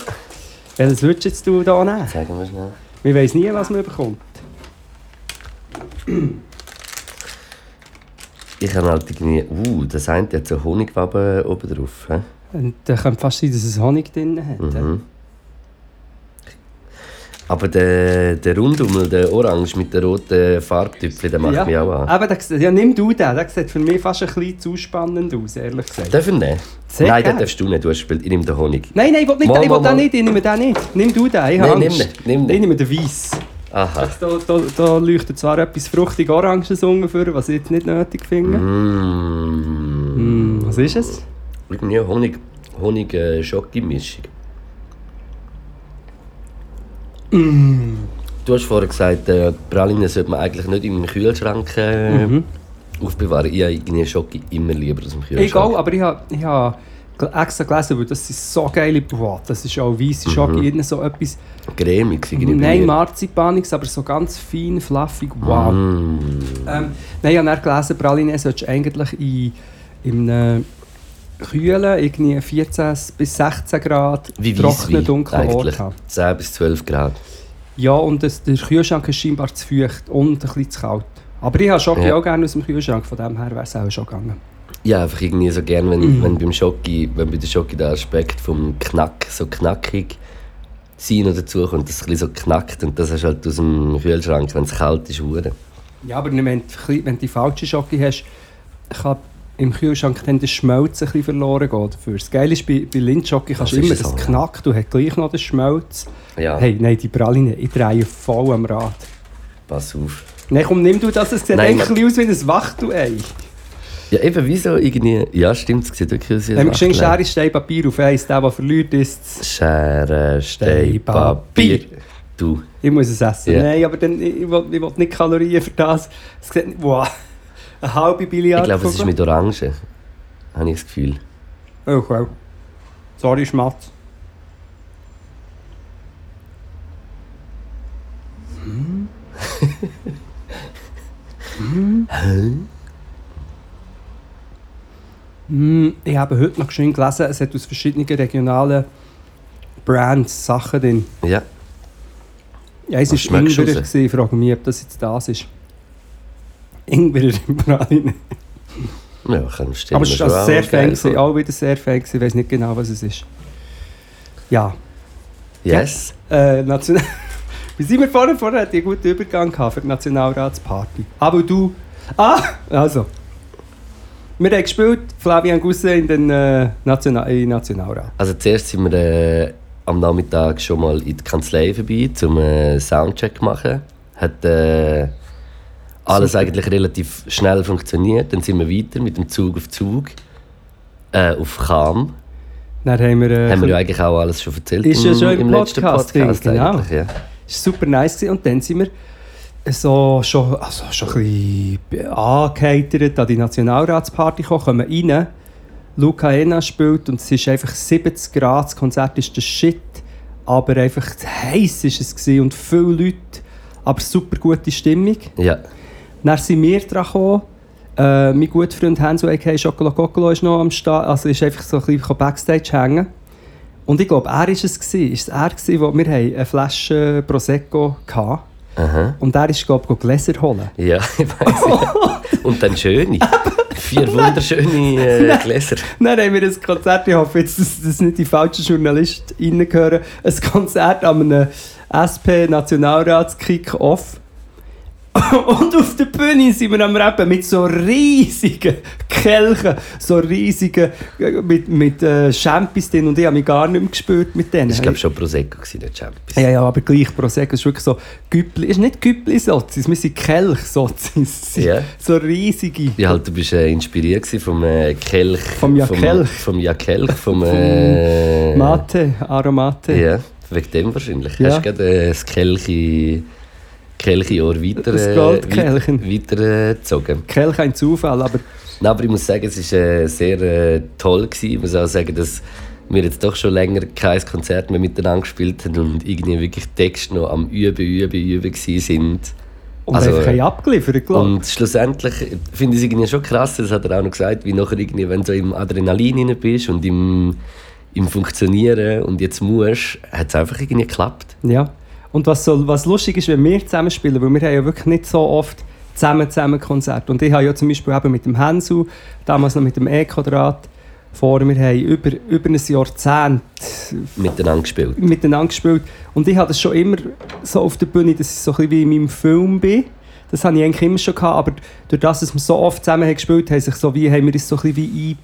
Welches würdest jetzt du da nehmen? sagen wir schnell. Man weiss nie, was man bekommt. Ich habe halt irgendwie... Uh, das eine hat so Honigwaben oben drauf. hä? Und da könnte fast sein, dass es Honig drin hat. Mhm. Aber der, der Rundummel, der Orange mit den roten Farbtüpfeln, der macht ja. mich auch an. Aber der, ja, nimm du den. Der sieht für mich fast ein bisschen zu spannend aus, ehrlich gesagt. Darf ich ihn nehmen? Sehr Nein, den darfst du nicht. Du hast gespielt. Ich nehme den Honig. Nein, nein, ich will nicht, Mal, ich will mal, den mal. nicht, ich nehme den nicht. Nimm du den, ich habe Nein, nimm Angst. ihn, nimm ihn. Ich nehme den Weiss. Aha. Da, da, da leuchtet zwar etwas fruchtig Oranges ungefähr, was ich jetzt nicht nötig finde. Mmh. Mm, was ist es? Irgendwie Honig, Honig äh, Schoki-Mischung. Du hast vorher gesagt, äh, Pralinen sollte man eigentlich nicht im Kühlschrank äh, Mhm. aufbewahren. Ich habe irgendwie Schoki immer lieber aus dem Kühlschrank. Egal, aber ich habe, ich habe extra gelesen, weil das sind so geile, boah, das ist auch weisse Schoki, mhm. so etwas, Cremig irgendwie. nein, Marzipanix, aber so ganz fein, fluffig, wow. Mm. Ähm, nein, ich habe dann gelesen, Praline solltest du eigentlich in, in einem kühlen, irgendwie 14 bis 16 Grad, Wie trockenen, dunklen Ort haben. 10 bis 12 Grad. Ja, und das, der Kühlschrank ist scheinbar zu feucht und ein bisschen zu kalt. Aber ich habe Schoki Ja. auch gerne aus dem Kühlschrank, von dem her wäre es auch schon gegangen. Ja, einfach irgendwie so gern, wenn, Mhm. wenn beim Schoki, wenn bei der Schoki der Aspekt vom Knack so knackig sein noch dazu kommt, dass es ein so knackt und das hast du halt aus dem Kühlschrank, wenn es kalt ist, hure. Ja, aber wenn du, wenn die falsche Schoki hast, kann im Kühlschrank dann der Schmelz ein bisschen verloren gehen dafür. Das Geile ist, bei, bei Lindschoki kannst du immer, so, das knackt, du hast gleich noch den Schmelz. Ja, Hey, nein, die Praline, ich drehe voll am Rad. pass auf. Nein, komm, nimm du das, es sieht eigentlich ein bisschen aus wie ein Wachtel-Ei. Ja, eben, wieso irgendwie... Ja, stimmt, es sieht wirklich aus Wenn wir geschenkt. Schere, Stein, Papier auf eins, der, der verliert, ist Schere, Stein, Papier. Du. Ich muss es essen. Ja. Nein, aber dann, ich, ich, will, ich will nicht Kalorien für das. Es sieht nicht... Wow. Eine halbe Ich Billard. glaube, es ist mit Orange. Habe ich das Gefühl. Oh, wow. Sorry, Schmatz. Hm, ich habe heute noch schön gelesen, es hat aus verschiedenen regionalen Brands Sachen drin. Ja. Ja, es war du Ingwer, ich frage mich, ob das jetzt das ist. Ingwer im Praline. Ja, kann ich Aber es war sehr fein, auch wieder sehr fein, ich weiß nicht genau, was es ist. Ja, Yes. äh, National Wie sind wir vorher? Vorher hatte ich einen guten Übergang gehabt für die Nationalratsparty. Aber du... Ah, also. Wir haben gespielt, Flavian Gusse in den äh, National in Nationalrat. Also zuerst sind wir äh, am Nachmittag schon mal in die Kanzlei vorbei, um einen Soundcheck zu machen. Hat äh, alles Super. eigentlich relativ schnell funktioniert. Dann sind wir weiter mit dem Zug auf Zug äh, auf Cham. Dann haben wir... Äh, Haben wir ja eigentlich auch alles schon erzählt Ist ja schon im im letzten Podcast Podcast. drin, genau. Ja. War super nice. Gewesen. Und dann sind wir so, schon, also schon ein bisschen angeheitert an die Nationalratsparty gekommen, kommen rein. Luca Ena spielt und es ist einfach 70 Grad, das Konzert ist der Shit. Aber einfach heiß ist es gewesen und viele Leute, aber super gute Stimmung. ja. Dann sind wir dran gekommen. Äh, mein guter Freund Hanso a.k.a. Schokolo Kokolo ist noch am Start, also ist einfach so ein bisschen Backstage hängen. Und ich glaube, er war es. Gewesen. Ist es er, gewesen, wo wir eine Flasche Prosecco hatten. Aha. Und er ist, glaube ich, Gläser holen. Ja, ich weiß. Ja. Und dann schöne. Vier wunderschöne äh, Gläser. Dann haben wir ein Konzert, ich hoffe jetzt, dass das nicht die falschen Journalisten reingehören, ein Konzert an einem SP-Nationalrats-Kick-Off. Und auf der Bühne sind wir am Rappen mit so riesigen Kelchen, so riesigen, äh, mit, mit äh, Champis drin. Und ich habe mich gar nicht mehr gespürt mit denen. Das war, glaube ich, schon Prosecco, gewesen, nicht Champions. Ja, ja, aber gleich Prosecco ist wirklich so Güppli, ist nicht Güppli-Sozis, wir sind Kelch-Sozis. Ja. So riesige. Ja, halt, du bist äh, inspiriert vom äh, Kelch. Vom Ja Kelch. Vom Ja Kelch, vom... Äh, Mate, Aromate. Ja, wegen dem wahrscheinlich. Ja. Hast du gerade äh, das Kelchi... Kelchi-Ohr weiter... Das äh, Goldkelchen. weit- Weitergezogen. Kelch ein Zufall, aber Nein, aber ich muss sagen, es war äh, sehr äh, toll. Gewesen. Ich muss auch sagen, dass wir jetzt doch schon länger kein Konzert mehr miteinander gespielt haben und irgendwie wirklich Texte noch am Üben, Üben, Üben gewesen sind. Und Also, einfach haben abgeliefert, glaube Und schlussendlich finde ich es irgendwie schon krass, das hat er auch noch gesagt, wie nachher irgendwie, wenn du so im Adrenalin rein bist und im, im Funktionieren und jetzt musst, hat es einfach irgendwie geklappt. Ja. Und was, so, was lustig ist, wenn wir zusammen spielen, weil wir haben ja wirklich nicht so oft zusammen zusammen Konzerte. Und ich habe ja zum Beispiel eben mit dem Hansu, damals noch mit dem E-Quadrat, vor wir haben über, über ein Jahrzehnt Miteinander gespielt. miteinander gespielt. Und ich hatte das schon immer so auf der Bühne, dass ich so ein bisschen wie in meinem Film bin. Das hatte ich eigentlich immer schon gehabt, aber durch das, dass wir so oft zusammen haben gespielt haben, sich so wie, haben wir uns so ein bisschen wie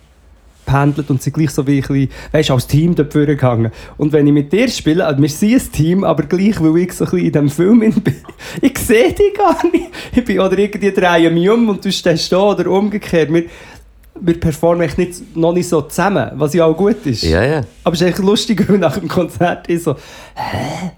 eingependelt und sind gleich so wie ein bisschen, weißt, als Team dort gegangen. Und wenn ich mit dir spiele, also wir sind ein Team, aber gleich, weil ich so ein bisschen in diesem Film in bin, ich sehe dich gar nicht. Ich bin, oder irgendwie drehe mich um und du stehst da oder umgekehrt. Wir, wir performen echt nicht, noch nicht so zusammen, was ja auch gut ist. Ja, ja. Aber es ist echt lustig, weil nach dem Konzert ich so, hä?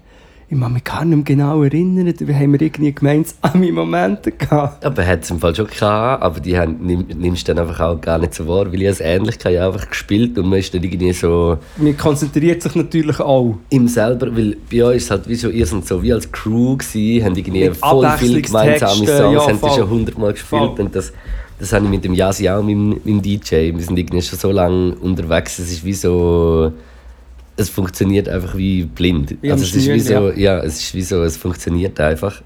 Ich kann mich gar nicht mehr genau erinnern. Wir haben wir irgendwie gemeint, an meine Momente gehabt. Aber hat es im Fall schon gehabt, aber die haben, nimm, nimmst du dann einfach auch gar nicht so wahr, weil ich als Ähnlichkeit einfach gespielt und man ist dann irgendwie so Man konzentriert sich natürlich auch. im selber, weil bei uns ist halt wie so, ihr seid so wie als Crew gewesen, haben irgendwie Mit voll viele gemeinsame Songs, ja, haben die voll. schon hundertmal gespielt Voll. und das, das habe ich mit dem Yasi auch, mit dem DJ, wir sind irgendwie schon so lange unterwegs, es ist wie so, es funktioniert einfach wie blind. Am also es ist wie so, Schnüren, ja. es ist wie so, es funktioniert einfach.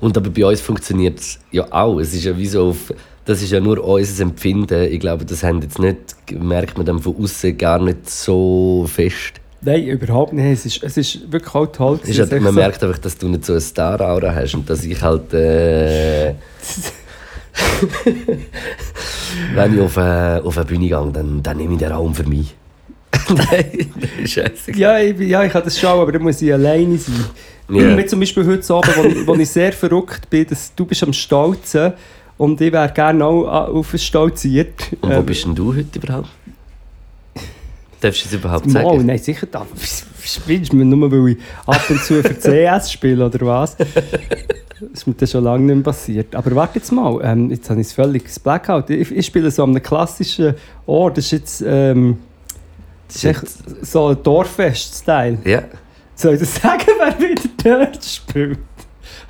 Und aber bei uns funktioniert es ja auch, es ist ja wie so auf, das ist ja nur unser Empfinden. Ich glaube, das haben jetzt nicht, merkt man dann von außen gar nicht so fest. Nein, überhaupt nicht. Es ist, es ist wirklich auch toll. Ist halt, man so- merkt einfach, dass du nicht so eine Star-Aura hast und dass ich halt. Äh, wenn ich auf eine, auf eine Bühne gehe, dann, dann nehme ich den Raum für mich. Nein, scheiße. Ja, ich, ja, ich kann das schauen, aber dann muss ich alleine sein. Ja. Wie zum Beispiel heute Abend, wo, wo ich sehr verrückt bin, dass du bist am Stolzen und ich wäre gerne auch a- auf ein Stolziert. Und wo Ähm, bist denn du heute überhaupt? Darfst du es überhaupt sagen? nein, sicher da. Spielst du mir nur, weil ich ab und zu für CS spiele oder was? Das ist mir das schon lange nicht mehr passiert. Aber warte jetzt mal, ähm, jetzt habe ich es völlig Blackout. Ich, ich spiele so an einem klassischen Ort. Das ist jetzt, ähm, das ist echt so ein Dorffest-Style. Ja. Soll ich das sagen, wer wieder dort spielt?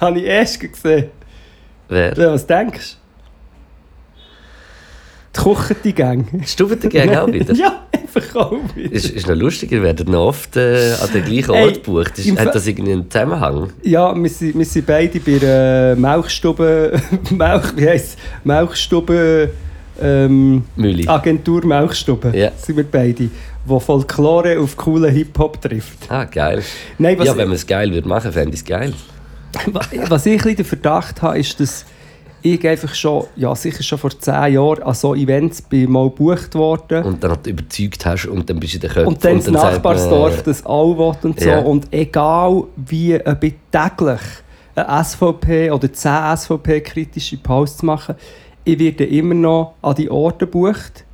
Habe ich erst gesehen. Wer? Ja, was denkst du? Die Kuchenti-Gang. Stubbentergang auch wieder? Ja, einfach auch wieder. Ist, ist noch lustig, ihr werdet noch oft äh, an den gleichen Ort gebucht. Ist, hat das irgendwie einen Zusammenhang? Ja, wir sind, wir sind beide bei der Milchstube, Milch, wie heisst Milchstube, ähm. Agentur Milchstube, Ja. sind wir beide, wo Folklore auf coolen Hip-Hop trifft. Ah, geil. Nein, ja, wenn man es geil würde machen, fände ich es geil. was ich ein den Verdacht habe, ist, dass ich einfach schon, ja sicher schon vor zehn Jahren an so Events bin mal gebucht worden. Und dann halt überzeugt hast und dann bist du in der Köpfe. Und dann das sagt man, Nachbarsdorf das auch will und so. Ja. Und egal wie, ob ich täglich eine SVP oder 10 SVP-kritische Posts mache, ich werde immer noch an die Orte gebucht.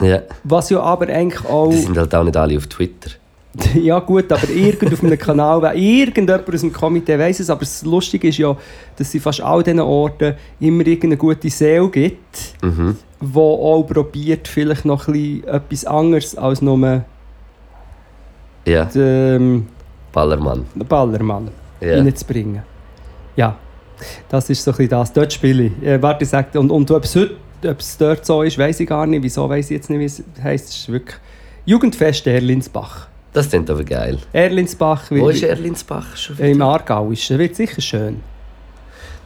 Ja, Was ja aber eigentlich auch... die sind halt auch nicht alle auf Twitter. Ja gut, aber irgend auf einem Kanal, weil irgendjemand aus dem Komitee weiss es, aber das Lustige ist ja, dass es in fast all diesen Orten immer irgendeine gute Seele gibt, Mhm. die auch probiert, vielleicht noch ein bisschen etwas anderes als nur Ja, den, Ballermann. den Ballermann Ja. reinzubringen. Ja, das ist so ein bisschen das. Dort spiele ich. Äh, warte, ich sag, und, und ob es dort so ist, weiß ich gar nicht. Wieso weiß ich jetzt nicht, wie es heisst. Es ist wirklich Jugendfest Erlinsbach. Das klingt aber geil. Erlinsbach Wo ist Erlinsbach schon Äh, Im wieder? Aargau ist es. Wird sicher schön.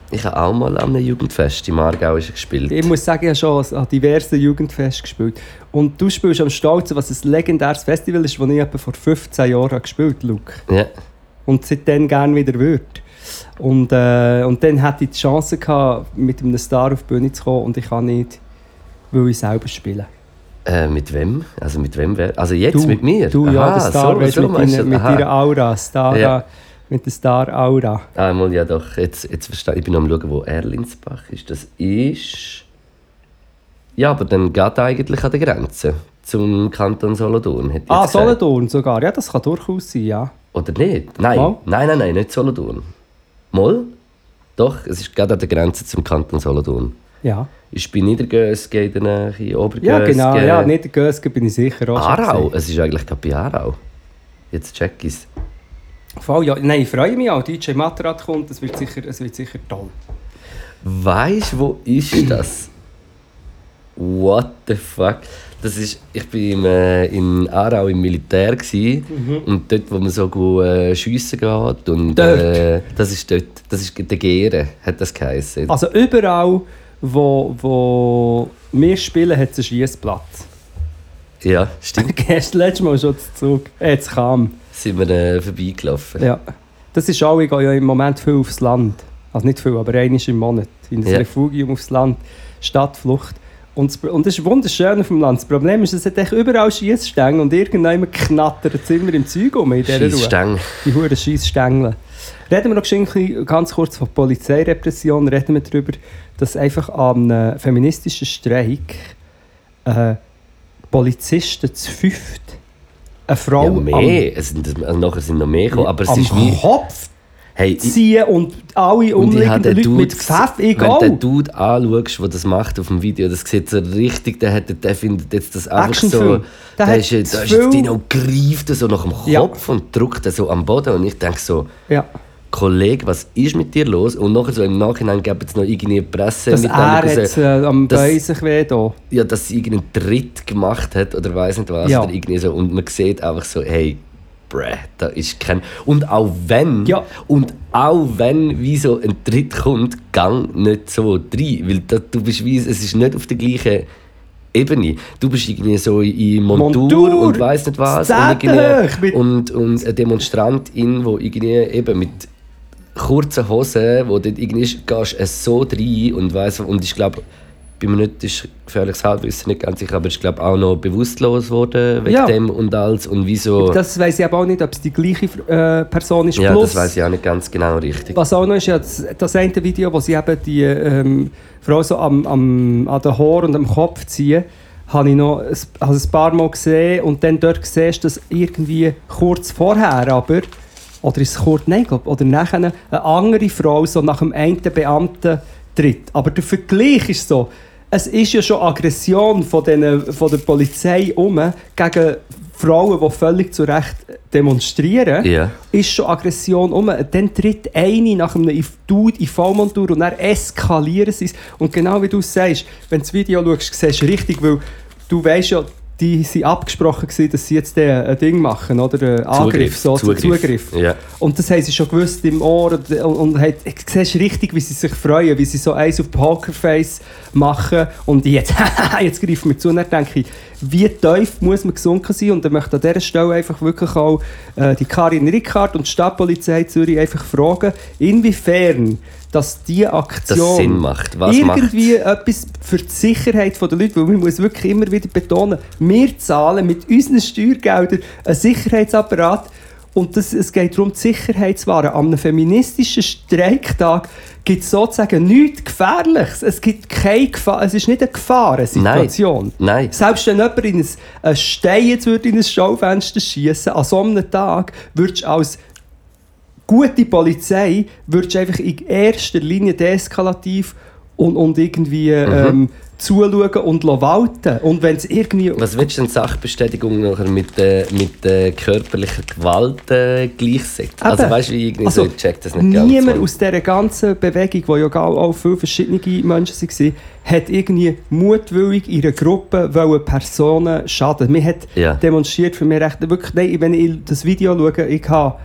Ich habe auch mal an einem Jugendfest im Aargau gespielt. Ich muss sagen, ich habe schon an diversen Jugendfesten gespielt. Und du spielst am Stolzen, was ein legendäres Festival ist, das ich etwa vor 15 Jahren gespielt habe, Luke. Ja. Und seitdem gerne wieder würde. Und, äh, und dann hatte ich die Chance, gehabt, mit einem Star auf die Bühne zu kommen und ich kann nicht, weil ich selber spiele. Äh, mit wem? Also mit wem wär? Also jetzt Du, mit mir? Du, ja, Aha, der Star, so, weißt, so mit, deiner, mit deiner Aura. Star, Ja. Mit der Star-Aura. Ah, mal, ja doch, jetzt, jetzt verstehe ich. Ich bin am schauen, wo Erlinsbach ist. Das ist... Ja, aber dann geht eigentlich an der Grenze zum Kanton Solothurn. hätte Ah. Solothurn sogar. Ja, das kann durchaus sein, ja. Oder nicht? Nein, Mal? nein, nein, nein, nicht Solothurn. Moll? Doch, es ist gerade an der Grenze zum Kanton Solothurn. Ja, Ist bei Niedergös, geht in der Nähe, Obergös. ja genau. Ja, nicht der Gösgen bin ich sicher auch Aarau? Es ist eigentlich gerade bei Aarau. Jetzt check ich's. Voll, ja. Nein, ich freue mich auch. DJ Matrat kommt, es wird sicher, es wird sicher toll. Weißt du, wo ist das? What the fuck? Das ist, ich war im, äh, in Aarau im Militär gsi und dort, wo man so gut äh, schiessen geht. Und? Äh, das ist dort, das ist der Gere, hat das geheißen. Also überall, wo, wo wir spielen, hat es einen Schiessplatz. Ja, stimmt. Gehst letztes Mal schon zu Zug. Äh, Jetzt kam. Sind wir äh, vorbeigelaufen. Ja. Das ist auch, ich gehe ja im Moment viel aufs Land. Also nicht viel, aber einmal im Monat. In das Ja. Refugium aufs Land. Stadtflucht. Und, das, und das ist wunderschön auf dem Land. Das Problem ist, es hat echt überall Schiessstänge und irgendwann knattert es immer im Zeug um in dieser Ruhe. Die huren Scheissstängel. Reden wir noch geschwind ein bisschen ganz kurz von Polizeirepression. Reden wir darüber, dass einfach an einem feministischen Streik äh, Polizisten zu fünft eine Frau Ja, mehr. Es sind, also nachher sind noch mehr gekommen, aber es am ist wie... Kopf Hey, ich, ziehen und alle ich umliegenden den Leute Dude, mit Pfeff, wenn egal. du den Dude anschaust, der das macht auf dem Video, das sieht so richtig, der, hat, der findet jetzt das einfach so... Der Der, ist, jetzt- ist jetzt greift so nach dem Ja. Kopf und drückt den so am Boden und ich denke so, Ja. Kollege, was ist mit dir los? Und nachher so im Nachhinein gibt es noch irgendeine Presse Dass er Mitteilung, jetzt äh, am Bein sich weh da. ja, dass sie irgendeinen Tritt gemacht hat oder weiß nicht was. Ja. Oder irgendwie so. Und man sieht einfach so, hey, bruh, da ist kein... Und auch wenn, Ja. und auch wenn wie so ein Tritt kommt, gang nicht so rein. Weil da, du bist wie, es ist nicht auf der gleichen Ebene. Du bist irgendwie so in Montur, Montur, und weiß nicht was. Und, und, und eine Demonstrantin, die irgendwie eben mit kurzen Hosen, wo dort irgendwie ist, gehst so rein und weiss, und ich glaube, bin mir nicht, ist gefährliches Halbwissen nicht ganz sicher, aber ich glaube auch noch bewusstlos geworden wegen Ja. dem und alles und wieso. Das weiß ich aber auch nicht, ob es die gleiche äh, Person ist. ja, Plus, das weiß ich auch nicht ganz genau richtig. Was auch noch ist, ja, das, das eine Video, wo sie eben die ähm, Frau so am, am, an den Haaren und am Kopf ziehen, habe ich noch ein, also ein paar Mal gesehen und dann dort siehst du, dass irgendwie kurz vorher aber, oder ist es kurz, nein, ich glaube, oder nachher eine andere Frau so nach dem einen Beamten tritt. Aber der Vergleich ist so, es ist ja schon Aggression von, den, von der Polizei um gegen Frauen, die völlig zu Recht demonstrieren Ja. ist schon Aggression um. Dann tritt eine nach einem Dude in Vollmontur und dann eskalieren sie es. Und genau wie du sagst, wenn du das Video schaust, siehst du richtig, weil du weißt ja, die waren abgesprochen, gewesen, dass sie jetzt ein Ding machen, oder? Einen Angriff, so Zugriff. Zugriff. Ja. Und das haben sie schon gewusst im Ohr. Und, und, und hat, du siehst richtig, wie sie sich freuen, wie sie so eins auf Pokerface machen. Und jetzt, jetzt greifen wir zu. Und dann denke ich, wie tief muss man gesunken sein? Und dann möchte ich an dieser Stelle einfach wirklich auch äh, die Karin Rickard und die Stadtpolizei Zürich einfach fragen, inwiefern dass diese Aktion Das Sinn macht. Was irgendwie etwas für die Sicherheit der Leute, weil man muss wirklich immer wieder betonen, wir zahlen mit unseren Steuergeldern einen Sicherheitsapparat und das, es geht darum, die Sicherheit zu wahren. An einem feministischen Streiktag gibt es sozusagen nichts Gefährliches. Es gibt keine Gefahr, es ist nicht eine Gefahrensituation. Nein. Selbst wenn jemand in ein, ein Stein jetzt würde in ein Schaufenster schießen, an so einem Tag würdest du als gute Polizei würdest du einfach in erster Linie deeskalativ und, und irgendwie ähm, zuschauen und walten. Und wenn es irgendwie... Was willst du denn Sachbestätigung nachher mit, äh, mit äh, körperlicher Gewalt äh, gleichsetzen? Also weißt du, wie irgendwie Also, so, ich check das nicht. Niemand aus dieser ganzen Bewegung, wo ja auch viele verschiedene Menschen waren, hat irgendwie mutwillig in einer Gruppe wollen Personen schaden. Man hat Ja. demonstriert für mich recht. Wirklich, nein, wenn ich das Video schaue, ich habe.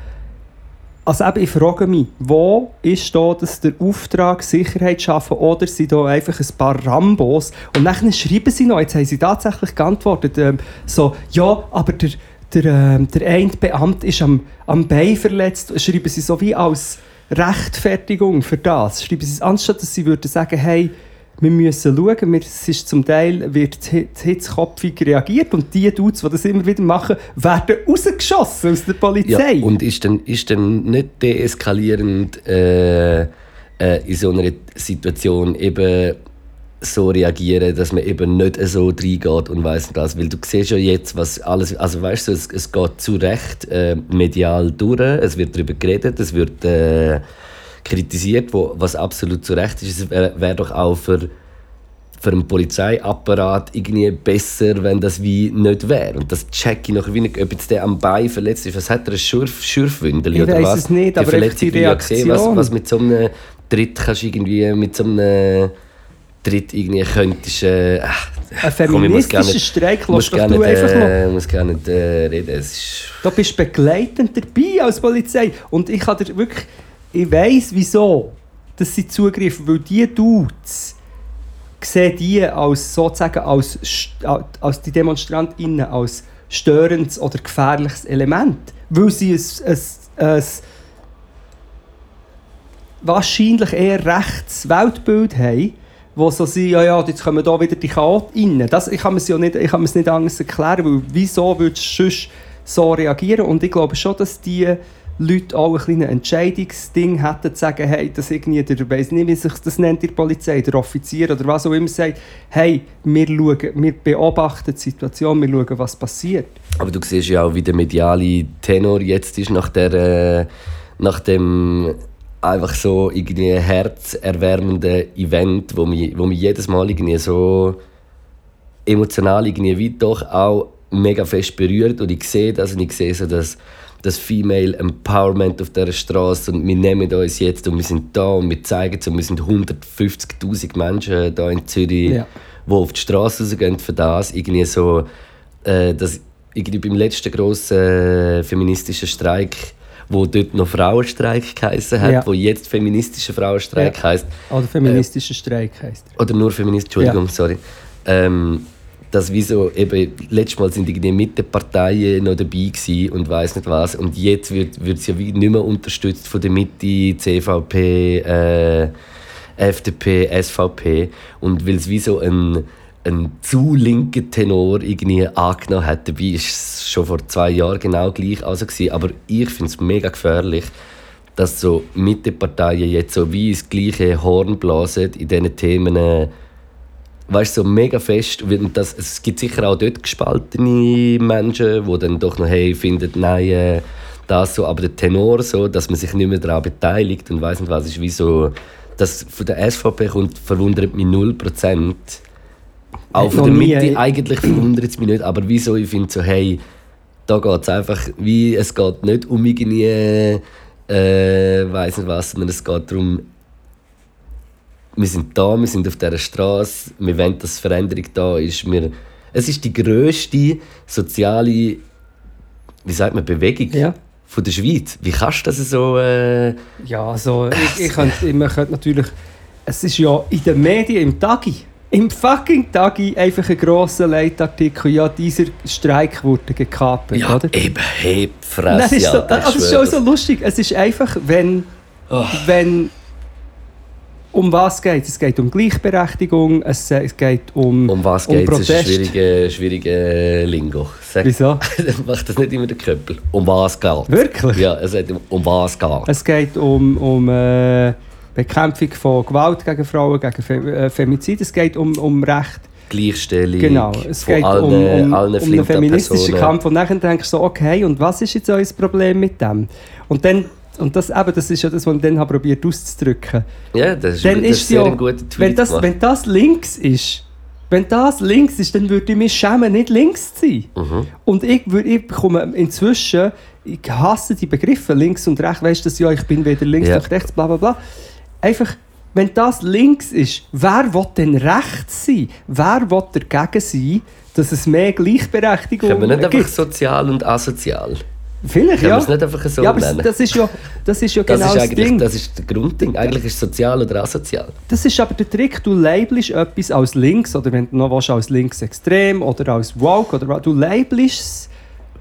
Also eben, ich frage mich, wo ist da das der Auftrag, Sicherheit schaffen, oder sind da einfach ein paar Rambos? Und dann schreiben sie noch, jetzt haben sie tatsächlich geantwortet, ähm, so, ja, aber der, der, ähm, der eine Beamte ist am, am Bein verletzt, schreiben sie so wie als Rechtfertigung für das. Schreiben sie es, anstatt dass sie würden sagen, hey, wir müssen schauen, wir, es ist zum Teil wird hi- hitzkopfig reagiert und die Dudes, die das immer wieder machen, werden rausgeschossen aus der Polizei. Ja, und ist dann, ist dann nicht deeskalierend äh, äh, in so einer Situation eben so reagieren, dass man eben nicht so reingeht und weiss nicht was. Weil du siehst ja jetzt, was alles. Also weißt du, es, es geht zu Recht äh, medial durch, es wird darüber geredet, es wird äh, kritisiert, wo, was absolut zu Recht ist. Es wäre wär doch auch für für einen Polizeiapparat irgendwie besser, wenn das wie nicht wäre. Und das check ich nachher wie nicht, ob jetzt der am Bein verletzt ist. Was hat er, ein Schürf, Schürfwündel Ich oder was? es nicht, Die aber Verletzung die ich ja sehen, was, Reaktion. was mit so einem Tritt kannst du irgendwie, mit so einem Tritt irgendwie könntest, äh, Ein ich feministischer Streik lässt doch du einfach noch äh, muss gar nicht äh, reden. Es ist, Du bist begleitend dabei als Polizei. Und ich kann dir wirklich. Ich weiss wieso, dass sie zugreifen, weil die Dudes sehen die als sozusagen als, als die DemonstrantInnen als störendes oder gefährliches Element. Weil sie ein, ein, ein wahrscheinlich eher rechts Weltbild haben, wo so sind, ja, ja, jetzt kommen da wieder die Chaoten. Das, ich kann es ja nicht, ich kann es nicht anders erklären, weil wieso würdest du sonst so reagieren? Und ich glaube schon, dass die Leute auch ein kleines Entscheidungsding hätten, zu sagen, hey, das irgendwie, der weiss nicht, wie sich das nennt, die Polizei, der Offizier oder was auch immer sagt, hey, wir, schauen, wir beobachten die Situation, wir schauen, was passiert. Aber du siehst ja auch, wie der mediale Tenor jetzt ist nach, der, äh, nach dem einfach so irgendwie herzerwärmenden Event, wo mich, wo mich jedes Mal irgendwie so emotional irgendwie wie doch auch mega fest berührt und ich sehe das und ich sehe so das, das Female Empowerment auf dieser Straße und wir nehmen uns jetzt und wir sind da und wir zeigen es und wir sind 150'000 Menschen da in Zürich, Ja. die auf die Straße rausgehen für das, irgendwie so, äh, das irgendwie beim letzten grossen äh, feministischen Streik, wo dort noch Frauenstreik geheißen hat, Ja. wo jetzt feministischer Frauenstreik Ja. heisst, Oder feministischer Streik heisst er. oder nur Feminist, Entschuldigung, sorry. Ähm, dass wieso eben letztes Mal sind irgendwie mit den Parteien noch dabei gewesen und weiß nicht was und jetzt wird wird es ja wie nicht mehr unterstützt von der Mitte, CVP, äh, FDP, SVP und weil es wie so ein ein zu linker Tenor irgendwie angenommen hat. Dabei ist es schon vor zwei Jahren genau gleich also gewesen. Aber ich finde es mega gefährlich, dass so Mitteparteien jetzt so wie ins gleiche Horn blasen in diesen Themen. Weißt so mega fest. Und das, es gibt sicher auch dort gespaltene Menschen, die dann doch noch hey, finden, nein, äh, das so. Aber der Tenor, so, dass man sich nicht mehr daran beteiligt und weiß nicht was, ist wie so. Das von der SVP kommt, verwundert mich 0%. Auch von der nie, Mitte ey. eigentlich verwundert es mich nicht. Aber wieso? Ich finde so, hey, da geht es einfach, wie, es geht nicht um irgendwie, äh, weiß nicht was, sondern es geht darum, wir sind da, wir sind auf dieser Straße, wir wollen, dass Veränderung da ist. Wir, es ist die grösste soziale, wie sagt man, Bewegung Ja. von der Schweiz. Wie kannst du das so... Äh, Ja, also ich, ich könnte, man könnte natürlich. Es ist ja in den Medien, im Tagi, im fucking Tagi, einfach ein grosser Leitartikel. Ja, dieser Streik wurde gekapert, ja, oder? eben, Nein, Fresse, es ist, so, ich also, ist schon so lustig. Es ist einfach, wenn, Oh. wenn um was geht es? geht um Gleichberechtigung, es, es geht um, Um was um geht es? Das ist ein schwieriger, schwieriger Lingo. Sag, Wieso? Macht das nicht immer der Köppel? Um was geht Wirklich? Ja, er sagt, um- um was geht Es geht um, um äh, Bekämpfung von Gewalt gegen Frauen, gegen Fe äh, Femizid. Es geht um, um Recht. Gleichstellung Genau. Es geht allen, um, um, allen um einen feministischen Personen. Kampf. Und dann denkst du so, okay, und was ist jetzt euer Problem mit dem? Und dann, und das, eben, das ist ja das, was ich dann habe probiert auszudrücken. Ja, das ist, Dann das ist sehr ja, ein guter Tweet wenn das, gemacht. wenn das links ist, wenn das links ist, dann würde ich mich schämen, nicht links zu sein. Mhm. Und ich, würd- ich bekomme inzwischen, ich hasse die Begriffe links und rechts, weißt du, ja, ich bin weder links Ja. noch rechts, bla bla bla. Einfach, wenn das links ist, wer will denn rechts sein? Wer will dagegen sein, dass es mehr Gleichberechtigung Können wir nicht einfach gibt? sozial und asozial? Vielleicht, Können ja. es nicht einfach so ja, aber nennen? das ist ja, das ist ja Das genau ist das, Ding. das ist der Grundding. Eigentlich ist es sozial oder asozial. Das ist aber der Trick, du labelst etwas als links oder wenn du noch willst, als linksextrem oder als woke oder was, du labelst es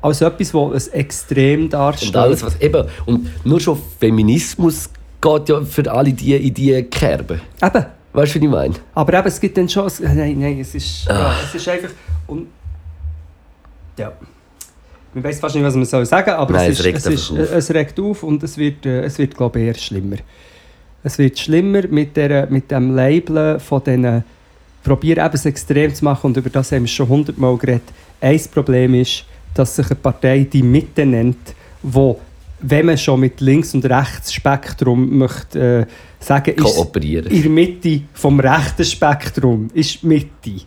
als etwas, das ein Extrem darstellt. Und alles, was eben. Und nur schon Feminismus geht ja für alle die in die Kerbe. Eben, Weißt du, was ich meine? aber eben, es gibt dann schon... Nein, nein, es ist, Ah. ja, es ist einfach... Und, ja. Man weiß fast nicht, was man soll sagen aber Nein, es, es ist, regt es, ist, auf. es regt auf und es wird, äh, es wird glaube ich, eher schlimmer. Es wird schlimmer mit, der, mit dem Labeln von diesen... Probier eben es extrem zu machen und über das haben wir schon hundertmal geredet. Ein Problem ist, dass sich eine Partei die Mitte nennt, wo wenn man schon mit Links- und Rechtsspektrum möchte äh, sagen, ist in der Mitte vom rechten Spektrum ist Mitte.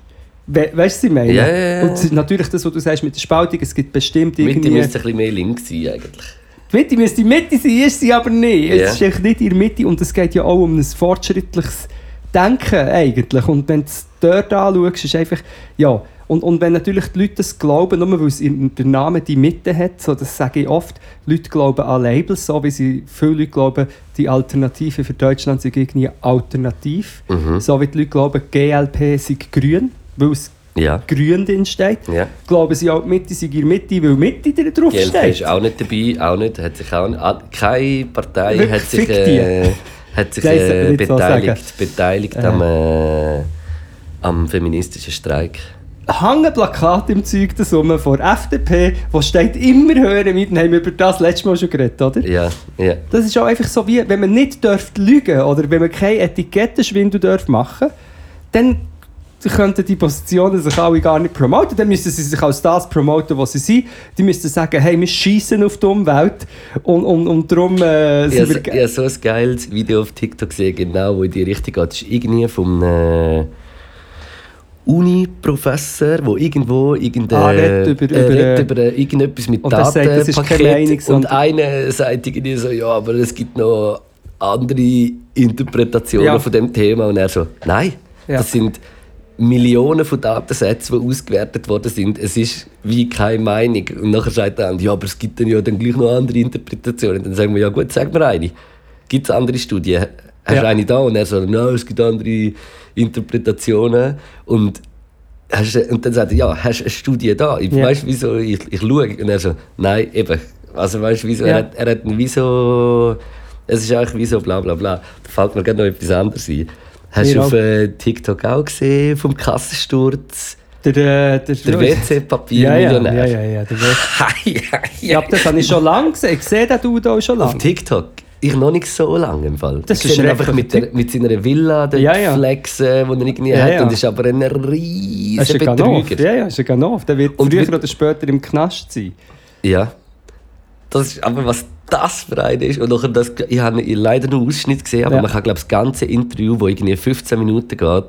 We weißt du, was ich meine? Ja, ja, ja. Und natürlich das, was du sagst mit der Spaltung, es gibt bestimmt Mitte irgendwie... müsste ein bisschen mehr links sein eigentlich. Die Mitte müsste die Mitte sein, ist sie aber nicht. Ja. Es ist echt nicht in der Mitte und es geht ja auch um ein fortschrittliches Denken eigentlich. Und wenn du es dort anschaust, ist einfach, ja, und, und wenn natürlich die Leute das glauben, nur weil es der Name die Mitte hat, so, das sage ich oft, Leute glauben an Labels, so wie sie, viele Leute glauben, die Alternative für Deutschland sei irgendwie alternativ. Mhm. So wie die Leute glauben, GLP sei grün, weil es Ja. grün drin steht. ja. Glauben sie auch, die Mitte sei in Mitte, weil Mitte drauf steht. ist auch nicht dabei, auch nicht, hat sich auch nicht, ah, keine Partei Wirklich, hat sich, die. äh, hat sich äh, beteiligt, beteiligt Äh. am, äh, am feministischen Streik. hängen Plakate im Zeug das rum von der FDP, wo steht immer hören mit, haben wir über das letztes Mal schon geredet, oder? Ja, ja. Das ist auch einfach so wie, wenn man nicht dürft lügen oder wenn man keine Etikettenschwindel darf machen, dann könnten die Positionen sich alle gar nicht promoten. Dann müssen sie sich als das promoten, was sie sind. Die müssten sagen, hey, wir schießen auf die Umwelt und, und, und darum äh, sind habe wir... hab so ein geiles Video auf TikTok gesehen, genau, wo in die Richtung geht. Das ist irgendwie vom äh, Uni-Professor, der irgendwo irgendein, Ah, redet über- äh, über, redet äh, über äh, irgendetwas mit er sagt. Meinung, und einer sagt irgendwie so, ja, aber es gibt noch andere Interpretationen Ja. von dem Thema. Und er so, nein, Ja. das sind Millionen von Datensätzen, die ausgewertet worden sind. Es ist wie keine Meinung. Und nachher sagt er, ja, aber es gibt dann ja dann gleich noch andere Interpretationen. Dann sagen wir, ja gut, sag mir eine. Gibt es andere Studien? Hast Ja. du eine da? Und er so, nein, es gibt andere Interpretationen. Und, hast, und dann sagt er, ja, hast du eine Studie da? Ich Ja. weißt du, wieso ich, ich schaue? Und er so, nein, eben. Also weißt du, wieso? Ja. Er, hat, er hat wie so... Es ist eigentlich wie so bla bla bla. Da fällt mir gerade noch etwas anderes ein. Hast Mir du auf äh, TikTok auch gesehen, vom Kassensturz? Der, äh, der, Der ja, ja, WC-Papier-Millionär? ja, ja, ja, der glaube, das habe ich schon lange gesehen. Ich sehe den Dude auch schon Auf lange. TikTok? Ich noch nicht so lange im Fall. Das Das ist ist ein einfach mit, der, mit seiner Villa dort Ja, ja. flexen, die er irgendwie Ja, hat. ja. Und ist aber ein Das riesiger. Betrüger. Ja, ja, ist ein Ganov. Der wird Und früher oder später im Knast sein. Ja. Das ist, aber was das für ein ist, und nachher das, ich habe leider nur einen Ausschnitt gesehen, aber Ja. man kann glaube das ganze Interview, das irgendwie 15 Minuten geht,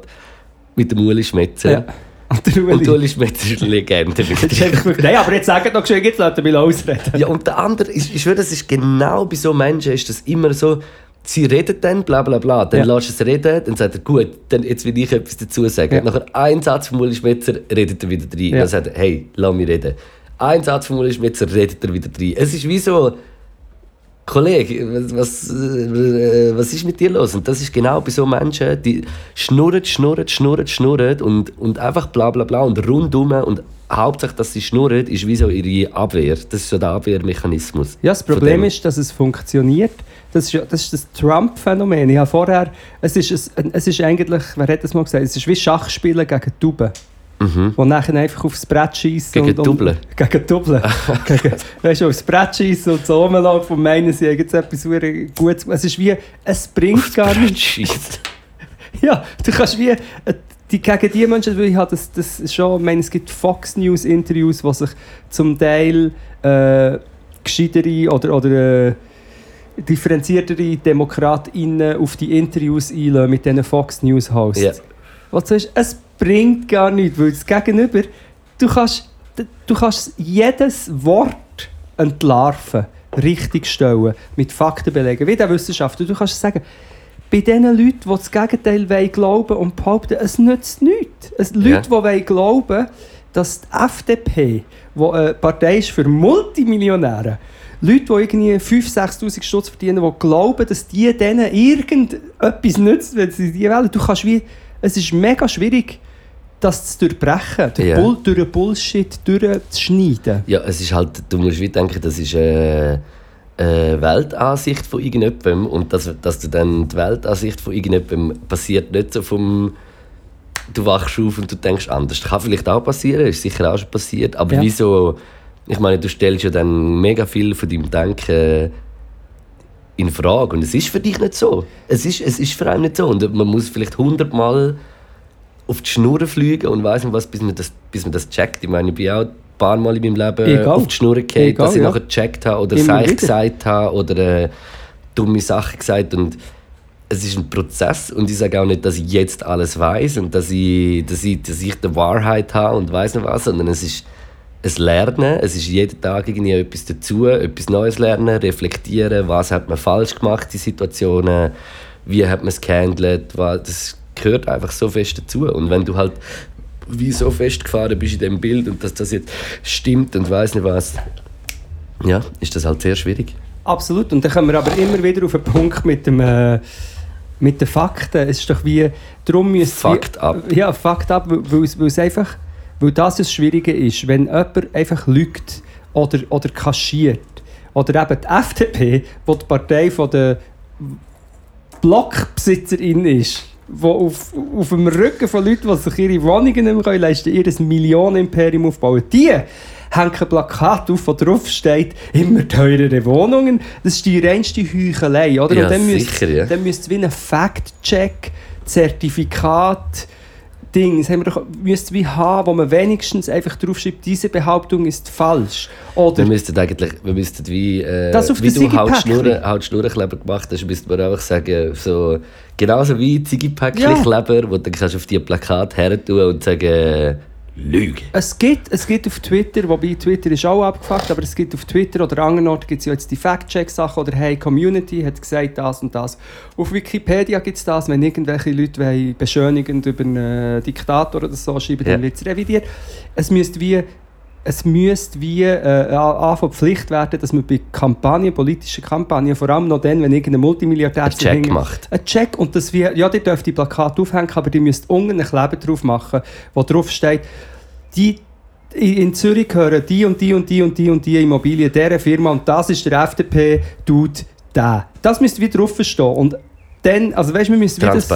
mit dem Uli Schmetzer. Ja. Und der Und. Uli Schmetzer ist eine Legende. Nein, aber jetzt sagt doch schon, jetzt lassen wir ausreden. Ja, und der andere, ich, ich schwöre, das ist genau bei so Menschen, ist das immer so, sie reden dann, bla bla bla, dann Ja. lässt es reden, dann sagt er, gut, dann, jetzt will ich etwas dazu sagen. Ja. Nachher ein Satz von Uli Schmetzer, redet er wieder rein. Ja. Dann sagt er, hey, lass mich reden. Ein Satz von Uli Schmetzer, redet er wieder rein. Es ist wie so, Kollege, was, was, äh, was ist mit dir los? Und das ist genau bei so Menschen, die schnurren, schnurren, schnurren, schnurren und, und einfach bla bla bla und rundum und Hauptsache, dass sie schnurren, ist wie so ihre Abwehr. Das ist so der Abwehrmechanismus. Ja, das Problem ist, dass es funktioniert. Das ist, das, ist das Trump-Phänomen. Ich habe vorher, es ist, ein, es ist eigentlich, wer hat das mal gesagt, es ist wie Schachspielen gegen Tauben. Mhm. Die nachher einfach aufs Brett schießen. Gegen und, Double? und, Gegen Double. gegen, weißt du, aufs Brett schießen und so rumlaufen und meinen, sie haben jetzt etwas Gutes. Es ist wie, es bringt gar nichts. Ja, du kannst wie äh, die, gegen die Menschen, weil ich habe das, das schon, ich meine, es gibt Fox News Interviews, wo sich zum Teil äh, gescheitere oder, oder äh, differenziertere DemokratInnen auf die Interviews einlassen mit diesen Fox News Hosts. Ja. Was du sagst, es bringt gar nichts, weil das Gegenüber, du kannst, du kannst jedes Wort entlarven, richtigstellen, mit Fakten belegen, wie der Wissenschaftler. Du kannst sagen, bei den Leuten, die das Gegenteil wollen glauben und behaupten, es nützt nichts. Es, Leute, Ja. die glauben, dass die FDP, die eine Partei ist für Multimillionäre, Leute, die irgendwie 5'000, 6'000 Stutz verdienen, die glauben, dass die denen irgendetwas nützt, wenn sie die wählen. Du kannst wie, es ist mega schwierig, das zu durchbrechen, den Ja. Bull, durch den Bullshit durchzuschneiden. Ja, es ist halt, du musst wie denken, das ist eine, eine Weltansicht von irgendjemandem und dass, dass du dann die Weltansicht von irgendjemandem passiert nicht so vom du wachst auf und du denkst anders. Kann vielleicht auch passieren, ist sicher auch schon passiert, aber Ja. wieso, ich meine, du stellst ja dann mega viel von deinem Denken in Frage und es ist für dich nicht so. Es ist, es ist für einen nicht so und man muss vielleicht hundertmal auf die Schnur fliegen und weiss nicht was, bis man das, bis man das checkt. Ich meine, ich bin auch paar Mal in meinem Leben Egal. auf die Schnur gefallen, dass ich ja. nachher gecheckt habe oder Seich gesagt habe oder äh, dumme Sachen gesagt und es ist ein Prozess und ich sage auch nicht, dass ich jetzt alles weiß und dass ich, dass ich, dass ich die Wahrheit habe und weiß nicht was, sondern es ist ein Lernen, es ist jeden Tag irgendwie etwas dazu, etwas Neues lernen, reflektieren, was hat man falsch gemacht in Situationen, wie hat man es gehandelt, was, das gehört einfach so fest dazu und wenn du halt wie so festgefahren bist in dem Bild und dass das jetzt stimmt und weiß nicht was, ja, ist das halt sehr schwierig. Absolut. Und dann kommen wir aber immer wieder auf den Punkt mit, dem, äh, mit den Fakten. Es ist doch wie, darum müsste Fakt ab. Ja, Fakt ab, weil, weil, es- einfach, weil das das Schwierige ist, wenn jemand einfach lügt oder, oder kaschiert. Oder eben die FDP, die die Partei von der Blockbesitzerin ist, die auf, auf dem Rücken von Leuten, die sich ihre Wohnungen nicht mehr leisten können, ihr Millionenimperium aufbauen. Die hängen ein Plakat auf, wo drauf steht, immer teurere Wohnungen. Das ist die reinste Heuchelei, oder? Ja, Und dann müsst- sicher, ja. Dann müsste es wie ein Fact-Check, Zertifikat, Ding, das haben wir doch, müsste wie haben, wo man wenigstens einfach draufschreibt, diese Behauptung ist falsch. Oder Wir müssten eigentlich, wir müssten wie, äh, Das auf wie du Ziggy-Päckchen. Hautschnurren- Hautschnurrenkleber gemacht hast, müssten wir einfach sagen, so, genauso wie Ja. Ziggy-Päckchen-Kleber, wo du dann kannst auf die Plakat her tun und sagen, Lüge. Es gibt, es gibt auf Twitter, wobei Twitter ist auch abgefuckt, aber es gibt auf Twitter oder an anderen Orten gibt es ja jetzt die Fact-Check-Sachen oder hey, Community hat gesagt das und das. Auf Wikipedia gibt es das, wenn irgendwelche Leute wollen beschönigend über einen Diktator oder so schreiben, Ja. dann wird es revidiert. Es müsste wie es müsste wie äh, anfangen Pflicht werden, dass man bei Kampagnen, politischen Kampagnen, vor allem noch dann, wenn irgendein Multimilliardär Ein sich Check macht. ein Check und das wie, ja, ihr dürft die Plakate aufhängen, aber ihr müsst unten einen Kleber drauf machen, wo drauf steht, die in Zürich gehören die und die und die und die und die Immobilien dieser Firma und das ist der FDP-Dude der. Das müsste wie drauf stehen und dann, also weißt du, wir müssen wie das...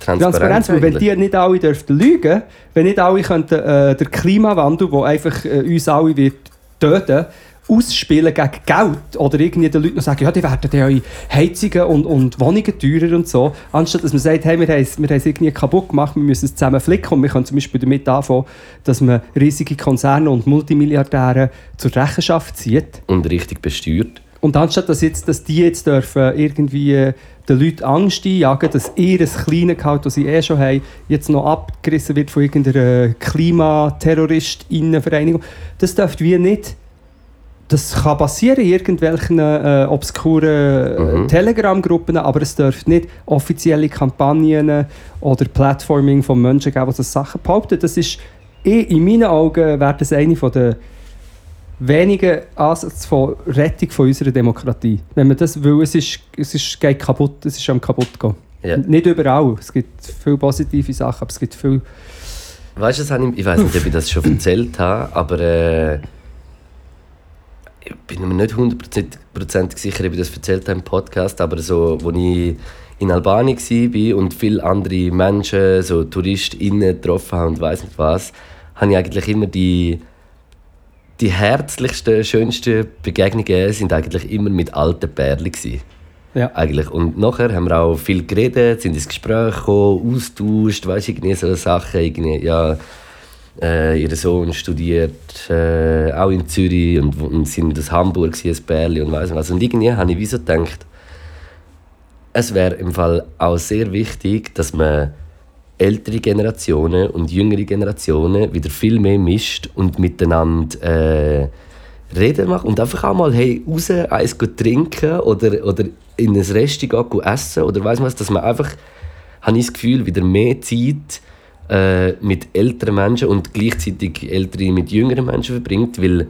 Transparenz. Transparenz, weil wenn die nicht alle dürften lügen, wenn nicht alle könnten äh, der Klimawandel, der einfach äh, uns alle wird töten, ausspielen gegen Geld oder irgendwie den Leuten noch sagen, ja, die werden ja eure Heizungen und, und Wohnungen teurer und so, anstatt dass man sagt, hey, wir haben es wir haben es irgendwie kaputt gemacht, wir müssen es zusammen flicken und wir können zum Beispiel damit anfangen, dass man riesige Konzerne und Multimilliardäre zur Rechenschaft zieht. Und richtig besteuert. Und anstatt dass, jetzt, dass die jetzt dürfen irgendwie äh, den Leuten Angst einjagen, dass ihr ein kleines Gehalt, das sie eh schon haben, jetzt noch abgerissen wird von irgendeiner Klimaterroristinnenvereinigung, das dürfte wir nicht. Das kann passieren in irgendwelchen äh, obskuren äh, Mhm. Telegram-Gruppen, aber es dürfte nicht offizielle Kampagnen oder Plattforming von Menschen geben, die so Sachen behaupten. Das ist, eh, in meinen Augen wäre das eine von der wenigen Ansätze von Rettung von unserer Demokratie. Wenn man das will, es ist, es ist geht kaputt, es ist am kaputt gehen. Ja. Nicht überall. Es gibt viele positive Sachen, aber es gibt viel. Weißt du, ich, ich weiß nicht, ob ich das schon erzählt habe, aber äh, ich bin mir nicht hundertprozentig sicher, ob ich das erzählt habe im Podcast, aber so, als ich in Albanien war und viele andere Menschen, so TouristInnen getroffen habe und weiss nicht was, habe ich eigentlich immer die, die herzlichsten, schönsten Begegnungen sind eigentlich immer mit alten Pärchen gewesen Ja. eigentlich. Und nachher haben wir auch viel geredet, sind ins Gespräch gekommen, austauscht, weißt du, irgendwie so Sachen, irgendwie, ja, äh, ihr Sohn studiert äh, auch in Zürich und, und sind aus Hamburg, ein Bärli und weiss was. Und irgendwie habe ich wie so gedacht, es wäre im Fall auch sehr wichtig, dass man ältere Generationen und jüngere Generationen wieder viel mehr mischt und miteinander äh, reden macht und einfach auch mal hey, raus eins trinken oder, oder in ein Restaurant essen oder weiss was, dass man einfach, habe ich das Gefühl, wieder mehr Zeit äh, mit älteren Menschen und gleichzeitig ältere mit jüngeren Menschen verbringt, weil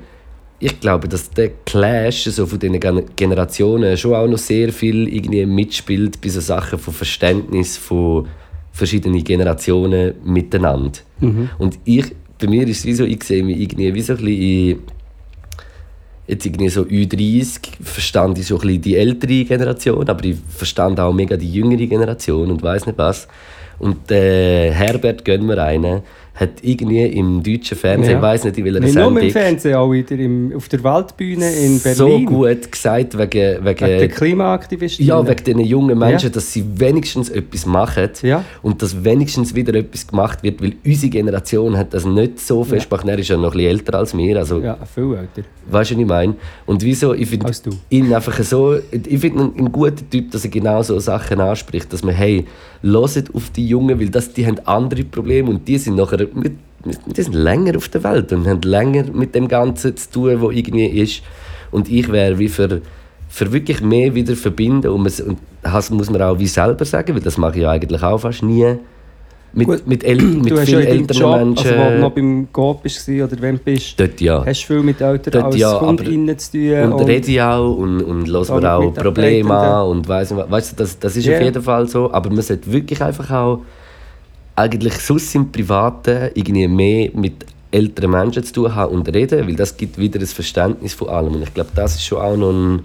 ich glaube, dass der Clash so von diesen Gen- Generationen schon auch noch sehr viel irgendwie mitspielt bei so Sachen von Verständnis von verschiedenen Generationen miteinander. Und ich, bei mir ist es wie so, ich sehe mich irgendwie wie so ein bisschen in, jetzt irgendwie so Ü30 verstand ich so ein bisschen die ältere Generation, aber ich verstand auch mega die jüngere Generation und weiß nicht was. Und äh, Herbert gönnen wir einen. Hat irgendwie im deutschen Fernsehen, Ja. ich weiß nicht in welcher Nicht nur im Sendung, Fernsehen, auch wieder im, auf der Waldbühne in so Berlin. gut gesagt wegen, Wegen der wegen, Klimaaktivisten. ja, wegen diesen jungen Menschen, Ja. dass sie wenigstens etwas machen Ja. und dass wenigstens wieder etwas gemacht wird, weil unsere Generation hat das nicht so fest gemacht. Er ist ja noch ein bisschen älter als wir, also Ja, viel älter weißt du, was ich meine? Und wieso, ich finde ihn einfach so, ich finde ihn ein guter Typ, dass er genau so Sachen anspricht, dass man, hey, hört auf die Jungen, weil das, die haben andere Probleme und die sind nachher, die sind länger auf der Welt und haben länger mit dem Ganzen zu tun, wo irgendwie ist. Und ich wäre wie für, für wirklich mehr wieder verbinden und, man, und das muss man auch wie selber sagen, weil das mache ich ja eigentlich auch fast nie. Mit, Gut, mit, El mit du hast ja vielen deinem älteren Job, Menschen. also wo du noch beim Coop bist oder wenn du bist, dort ja. hast du viel mit Eltern Dort als ja, KundInnen zu tun. Und rede ich auch und, und höre mir auch Probleme an und weiss was. Weißt du, das, das ist Ja. auf jeden Fall so. Aber man sollte wirklich einfach auch eigentlich sonst im Privaten irgendwie mehr mit älteren Menschen zu tun haben und reden, weil das gibt wieder ein Verständnis von allem. Und ich glaube, das ist schon auch noch ein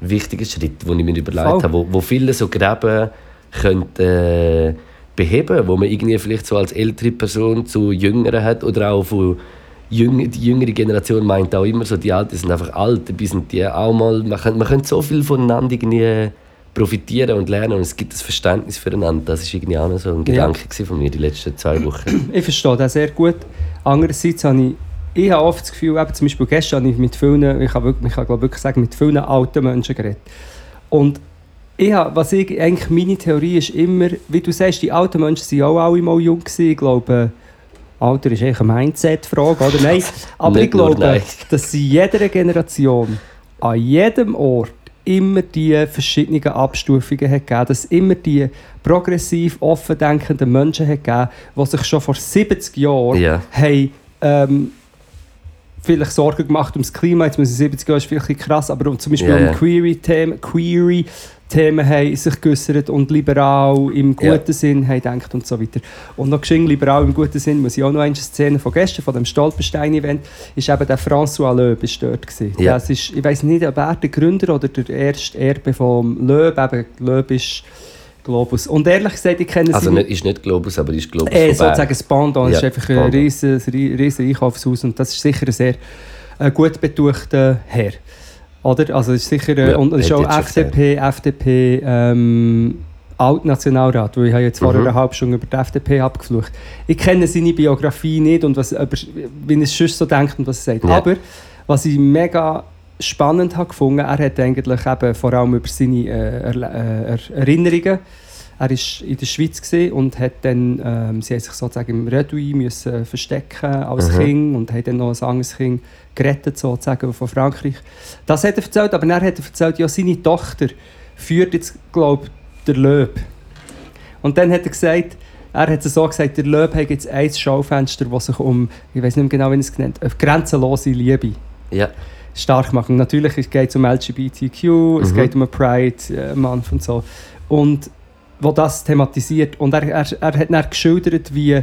wichtiger Schritt, den ich mir überlegt Voll. habe, wo, wo viele so Gräben könnten, äh, beheben, wo man irgendwie vielleicht so als ältere Person zu Jüngeren hat oder auch von Jüng, die jüngere Generation meint auch immer so, die Alten sind einfach alt, dabei sind die auch mal, man kann so viel voneinander irgendwie profitieren und lernen und es gibt das Verständnis füreinander. Das war irgendwie auch noch so ein Gedanke von mir die letzten zwei Wochen. Ich verstehe das sehr gut. Andererseits habe ich, ich habe oft das Gefühl, eben zum Beispiel gestern habe ich mit vielen, ich kann, wirklich, ich kann glaube wirklich sagen, mit vielen alten Menschen geredet. Und ich habe, was ich, eigentlich meine Theorie ist immer, wie du sagst, die alten Menschen waren auch alle mal jung gewesen. Ich glaube, Alter ist eigentlich eine Mindset-Frage, oder? Nein, aber ich glaube, dass es in jeder Generation, an jedem Ort, immer die verschiedenen Abstufungen hat gegeben, dass es immer die progressiv, offen denkenden Menschen hat gegeben, die sich schon vor 70 Jahren Ja. haben, ähm, vielleicht Sorgen gemacht ums Klima, jetzt muss ich 70 Jahre, ist vielleicht krass, aber um, zum Beispiel Ja, um ja. Query-Themen Query Themen haben sich geäussert und liberal im guten Ja. Sinn haben gedacht und so weiter. Und noch geschehen liberal im guten Sinn, muss ich auch noch eine Szene von gestern, von dem Stolperstein-Event, ist eben der François Loeb ist dort gewesen. Ja. Das ist, ich weiß nicht, ob er der Gründer oder der erste Erbe von Loeb, eben Loeb ist Globus. Und ehrlich gesagt, ich kenne Also nicht, ist nicht Globus, aber ist Globus äh, sozusagen das Pendant. Ja, ist einfach ein riesen, riesen Einkaufshaus und das ist sicher ein sehr äh, gut betuchter Herr. Oder? Also es ist sicher, äh, Ja, und es ist auch FDP, FDP, ähm, Altnationalrat, weil ich habe jetzt vorher Mhm. eine halbe Stunde über die FDP abgeflucht. Ich kenne seine Biografie nicht und was, wie er es sonst so denkt und was er sagt. Ja. Aber was ich mega spannend habe gefunden, er hat eigentlich eben vor allem über seine äh, äh, Er- Erinnerungen er war in der Schweiz und hat dann, ähm, sie haben sich sozusagen im Redouis müssen verstecken als Mhm. Kind und haben dann noch ein anderes Kind gerettet sozusagen von Frankreich. Das hat er erzählt, aber dann hat er erzählt, ja seine Tochter führt jetzt, glaube der Löb. Und dann hat er gesagt, er hat es so gesagt, der Löb hat jetzt ein Schaufenster, das sich um, ich weiß nicht mehr genau, wie er es genannt hat, grenzenlose Liebe Ja, stark machen. Natürlich es geht es um LGBTQ, es Mhm. geht um einen Pride-Month und so. Und wo das thematisiert. Und er, er, er hat dann geschildert, wie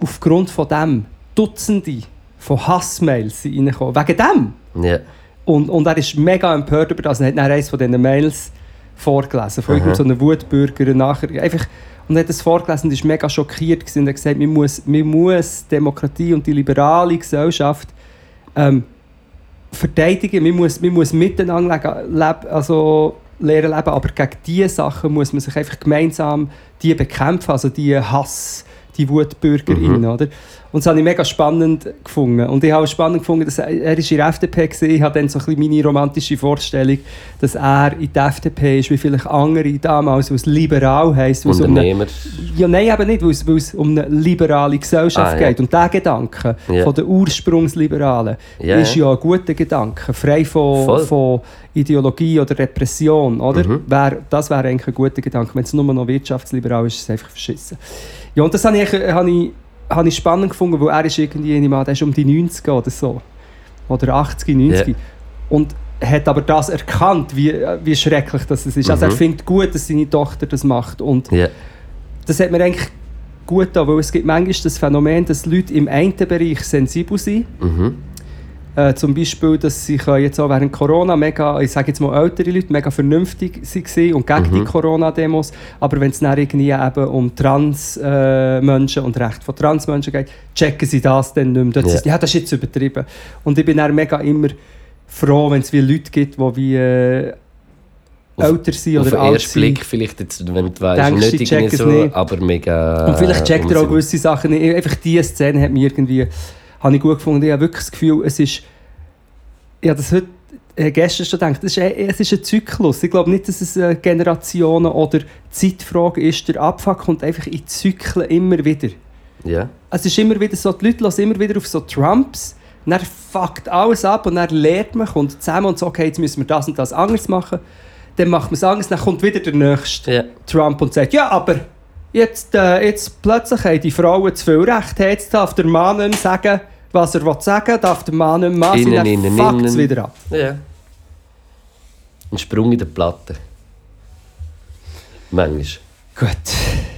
aufgrund von dem Dutzende von Hassmails sind reingekommen. Wegen dem! ja. Und, und er ist mega empört über das. Und hat dann eines von diesen Mails vorgelesen. Von Aha. irgendeinem so Wutbürger. Nachher einfach, und er hat das vorgelesen und ist mega schockiert. Gewesen. Und hat gesagt, man muss, man muss Demokratie und die liberale Gesellschaft ähm, verteidigen. Man muss, man muss miteinander leben, leben, also lernen leben. Aber gegen diese Sachen muss man sich einfach gemeinsam die bekämpfen. Also die Hass, die WutbürgerInnen. Mhm. Oder? Und das habe ich mega spannend gefunden. Und ich habe spannend gefunden, dass er, er ist in der FDP war. Ich habe dann so ein bisschen meine romantische Vorstellung, dass er in der FDP ist, wie vielleicht andere damals, was liberal heisst. weil es um eine, Unternehmer. ja, nein, eben nicht, weil es, weil es um eine liberale Gesellschaft Ah, ja. geht. Und der Gedanke Ja. von den Ursprungsliberalen Ja, ist ja. ein guter Gedanke, frei von, Voll. von Ideologie oder Repression. Oder? Mhm. Wär, das wäre eigentlich ein guter Gedanke. Wenn es nur noch wirtschaftsliberal ist, ist es einfach verschissen. Ja, und das habe ich, eigentlich- habe ich, habe ich spannend gefunden, weil er ist irgendwie, meine, der ist um die 90 oder so. Oder 80, 90. Ja. Und hat aber das erkannt, wie, wie schrecklich das ist. Also er Mhm. findet gut, dass seine Tochter das macht. Und Ja, das hat mir eigentlich gut getan, weil es gibt manchmal das Phänomen, dass Leute im einen Bereich sensibel sind mhm. Äh, zum Beispiel, dass können jetzt auch während Corona mega, ich sage jetzt mal ältere Leute, mega vernünftig waren und gegen Mhm. die Corona-Demos. Aber wenn es dann irgendwie eben um Trans-Menschen und Recht von Trans-Menschen geht, checken sie das dann nicht mehr. Dort Ja. ist- ja, das ist jetzt übertrieben. Und ich bin dann mega immer froh, wenn es wie Leute gibt, die wie äh, älter sind oder alt ersten sind. Blick vielleicht jetzt, wenn du weißt, nicht irgendwie checken so, es nicht? aber mega... Und vielleicht checkt er auch gewisse Sachen nicht. Einfach diese Szene hat mir irgendwie habe ich gut gefunden. Ich habe wirklich das Gefühl, es ist. Ich habe das heute äh, gestern schon gedacht, es ist, ein- es ist ein Zyklus. Ich glaube nicht, dass es eine Generationen- oder Zeitfrage ist. Der Abfuck kommt einfach in Zyklen immer wieder. Ja. Es ist immer wieder so, die Leute hören immer wieder auf so Trumps, dann fuckt alles ab und dann lernt man, kommt zusammen und sagt, okay, jetzt müssen wir das und das anders machen. Dann macht man es anders, dann kommt wieder der Nächste. ja. Trump und sagt, ja, aber jetzt, äh, jetzt plötzlich haben die Frauen zu viel Recht. Jetzt darf der Mann sagen, was er will sagen darf der Mann nicht sein, Innen, dann innen, fuckt es wieder ab. Ja. Ein Sprung in der Platte. Manchmal. Gut.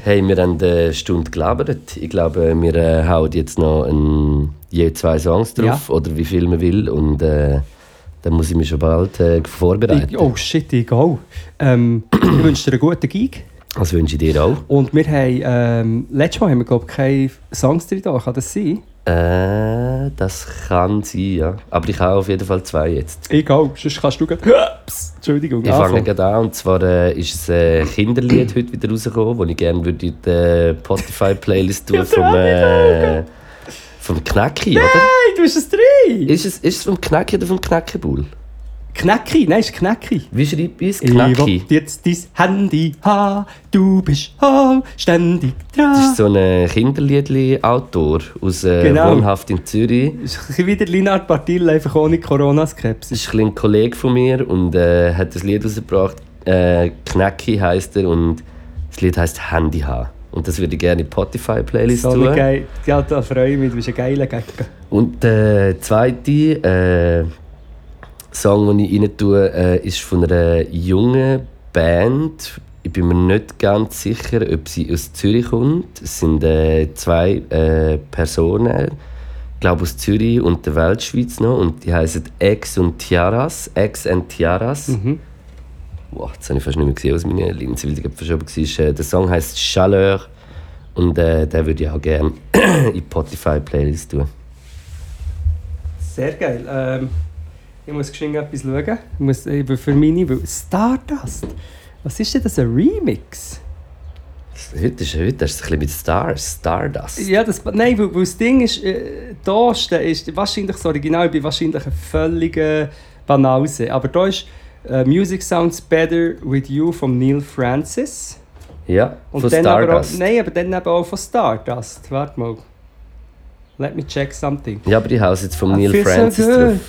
Hey, wir haben eine Stunde gelabert. Ich glaube, wir äh, hauen jetzt noch ein, je zwei Songs drauf, oder wie viel man will. Und äh, dann muss ich mich schon bald äh, vorbereiten. Ich, oh shit, ich gehe. Ähm, ich wünsche dir einen guten Gig. Das wünsche ich dir auch. Und wir haben, ähm, letztes Mal haben wir, glaube ich, keine Songs drin da. Kann das sein? Äh, das kann sein, ja. Aber ich habe auf jeden Fall zwei jetzt. Ich gehe. Sonst kannst du gehen. Psst, Entschuldigung. Ich fange anfangen. gerade an. Und zwar äh, ist ein Kinderlied heute wieder rausgekommen, das ich gerne würde in die Spotify-Playlist tun vom, äh, vom Knacki, oder? Hey, du hast es drin! Ist es, ist es vom Knacki oder vom Knackebull? Knacki, nein, ist Knacki. Wie schreibt man es? Ich will Knacki. jetzt dein Handy haben, du bist oh, ständig Das ist dran. so ein Kinderliedli-Autor aus äh, Genau. Wohnhaft in Zürich. Das ist ein bisschen wie der Linard Bartil, einfach ohne Das Corona-Skepsis. ist ein, ein Kollege von mir und äh, hat das Lied rausgebracht. Äh, Knacki heisst er und das Lied heisst Handy haben. Und das würde ich gerne in die Spotify-Playlist So tun. geil, ja, da freue ich mich, du bist ein geiler Gagger. Und der zweite äh, Song, den ich rein tue, äh, ist von einer jungen Band. Ich bin mir nicht ganz sicher, ob sie aus Zürich kommt. Es sind äh, zwei äh, Personen, ich glaube aus Zürich und der Weltschweiz noch. Und die heißen Ex und Tiaras. Ex and Tiaras. Mhm. Wow, jetzt habe ich fast nicht mehr gesehen aus meiner Linse, weil die verschoben war. Äh, der Song heißt Chaleur. Und äh, den würde ich auch gerne in die Spotify-Playlist tun. Sehr geil. Ähm, ich muss geschwind etwas schauen. Ich muss, äh, für meine, weil Stardust. Was ist denn das, ein Remix? Heute ist, heute ist es ein bisschen mit Stars, Stardust. Ja, das, nein, weil, weil das Ding ist, äh, da ist wahrscheinlich das Original, ich bin wahrscheinlich ein völliger Banause. Aber da ist äh, Music Sounds Better With You von Neil Francis. Ja, Und von dann aber auch, Stardust. nein, aber dann eben auch von Stardust. Warte mal. Let me check something. Ja, aber ich hau's jetzt von Neil so Francis good. drauf.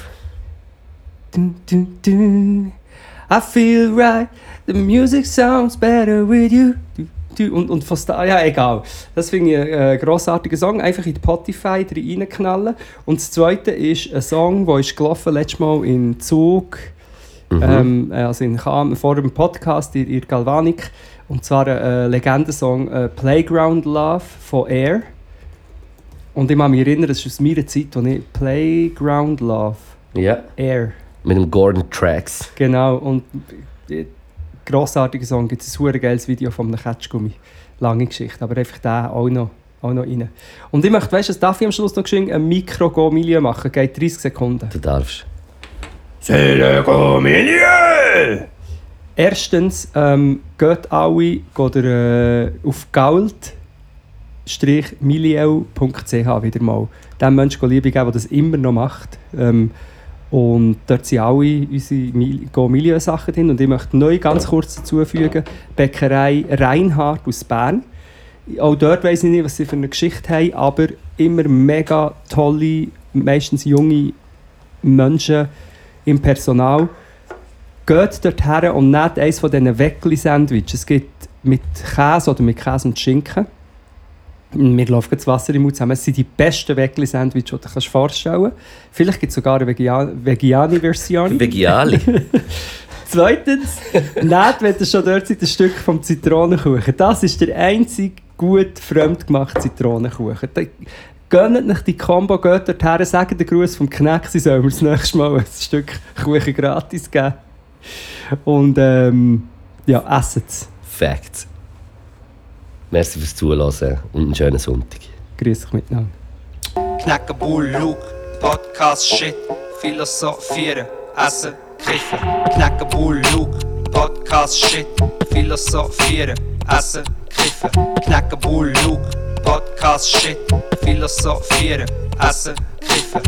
Dun, dun, dun. I feel right. The music sounds better with you. Und, und von Star ja egal. Das finde ich einen grossartigen Song. Einfach in die Spotify reinknallen. Und das zweite ist ein Song, der ist gelaufen letztes Mal in Zug. Mhm. Ähm, also in vor dem Podcast in, in Galvanik. Und zwar ein äh, Legendensong äh, Playground Love von Air. Und ich kann mich erinnern, das ist aus meiner Zeit, wo ich Playground Love, Ja, Air. Mit dem Gordon Tracks. Genau, und äh, grossartiger Song, gibt es ein super geiles Video von einem Ketschgummi. Lange Geschichte, aber einfach den auch noch, auch noch rein. Und ich möchte, weißt du, darf ich am Schluss noch ein Mikro-Go-Milieu machen? Geht 30 Sekunden. Du darfst. Erstens, ähm, geht alle geht ihr, äh, auf gold-milieu.ch wieder mal. Dem Menschen Liebe geben, der das immer noch macht. Ähm, und dort sind alle unsere Milieu-Sachen drin. Und ich möchte neu ganz kurz dazufügen: Bäckerei Reinhardt aus Bern. Auch dort weiss ich nicht, was sie für eine Geschichte haben, aber immer mega tolle, meistens junge Menschen im Personal. Geht dort her und nehmt eines von diesen Weckli-Sandwiches. Es gibt mit Käse oder mit Käse und Schinken. Mir läuft das Wasser im Mund zusammen. Es sind die besten Weckli-Sandwiches, die du dir vorstellen kannst. Vielleicht gibt es sogar eine Vegiani-Version. Vegiali. Zweitens, nehmt, wenn ihr schon dort seid, ein Stück vom Zitronenkuchen. Das ist der einzige gut fremdgemachte Zitronenkuchen. Gönnt euch die Combo, geht dorthin, sagt den Gruß vom Kneck, sie sollen mir das nächste Mal ein Stück Kuchen gratis geben. Und ähm, ja, essen es. Facts. Merci fürs Zuhören und einen schönen Sonntag. Grüß euch miteinander. Knacken, Bull, Luke, Podcast, Shit, Philosophieren, Essen, Kiffen. Knacken, Bull, Luke, Podcast, Shit, Philosophieren, Essen, Kiffen. Knacken, Bull, Luke, Podcast, Shit, Philosophieren, Essen, Kiffen.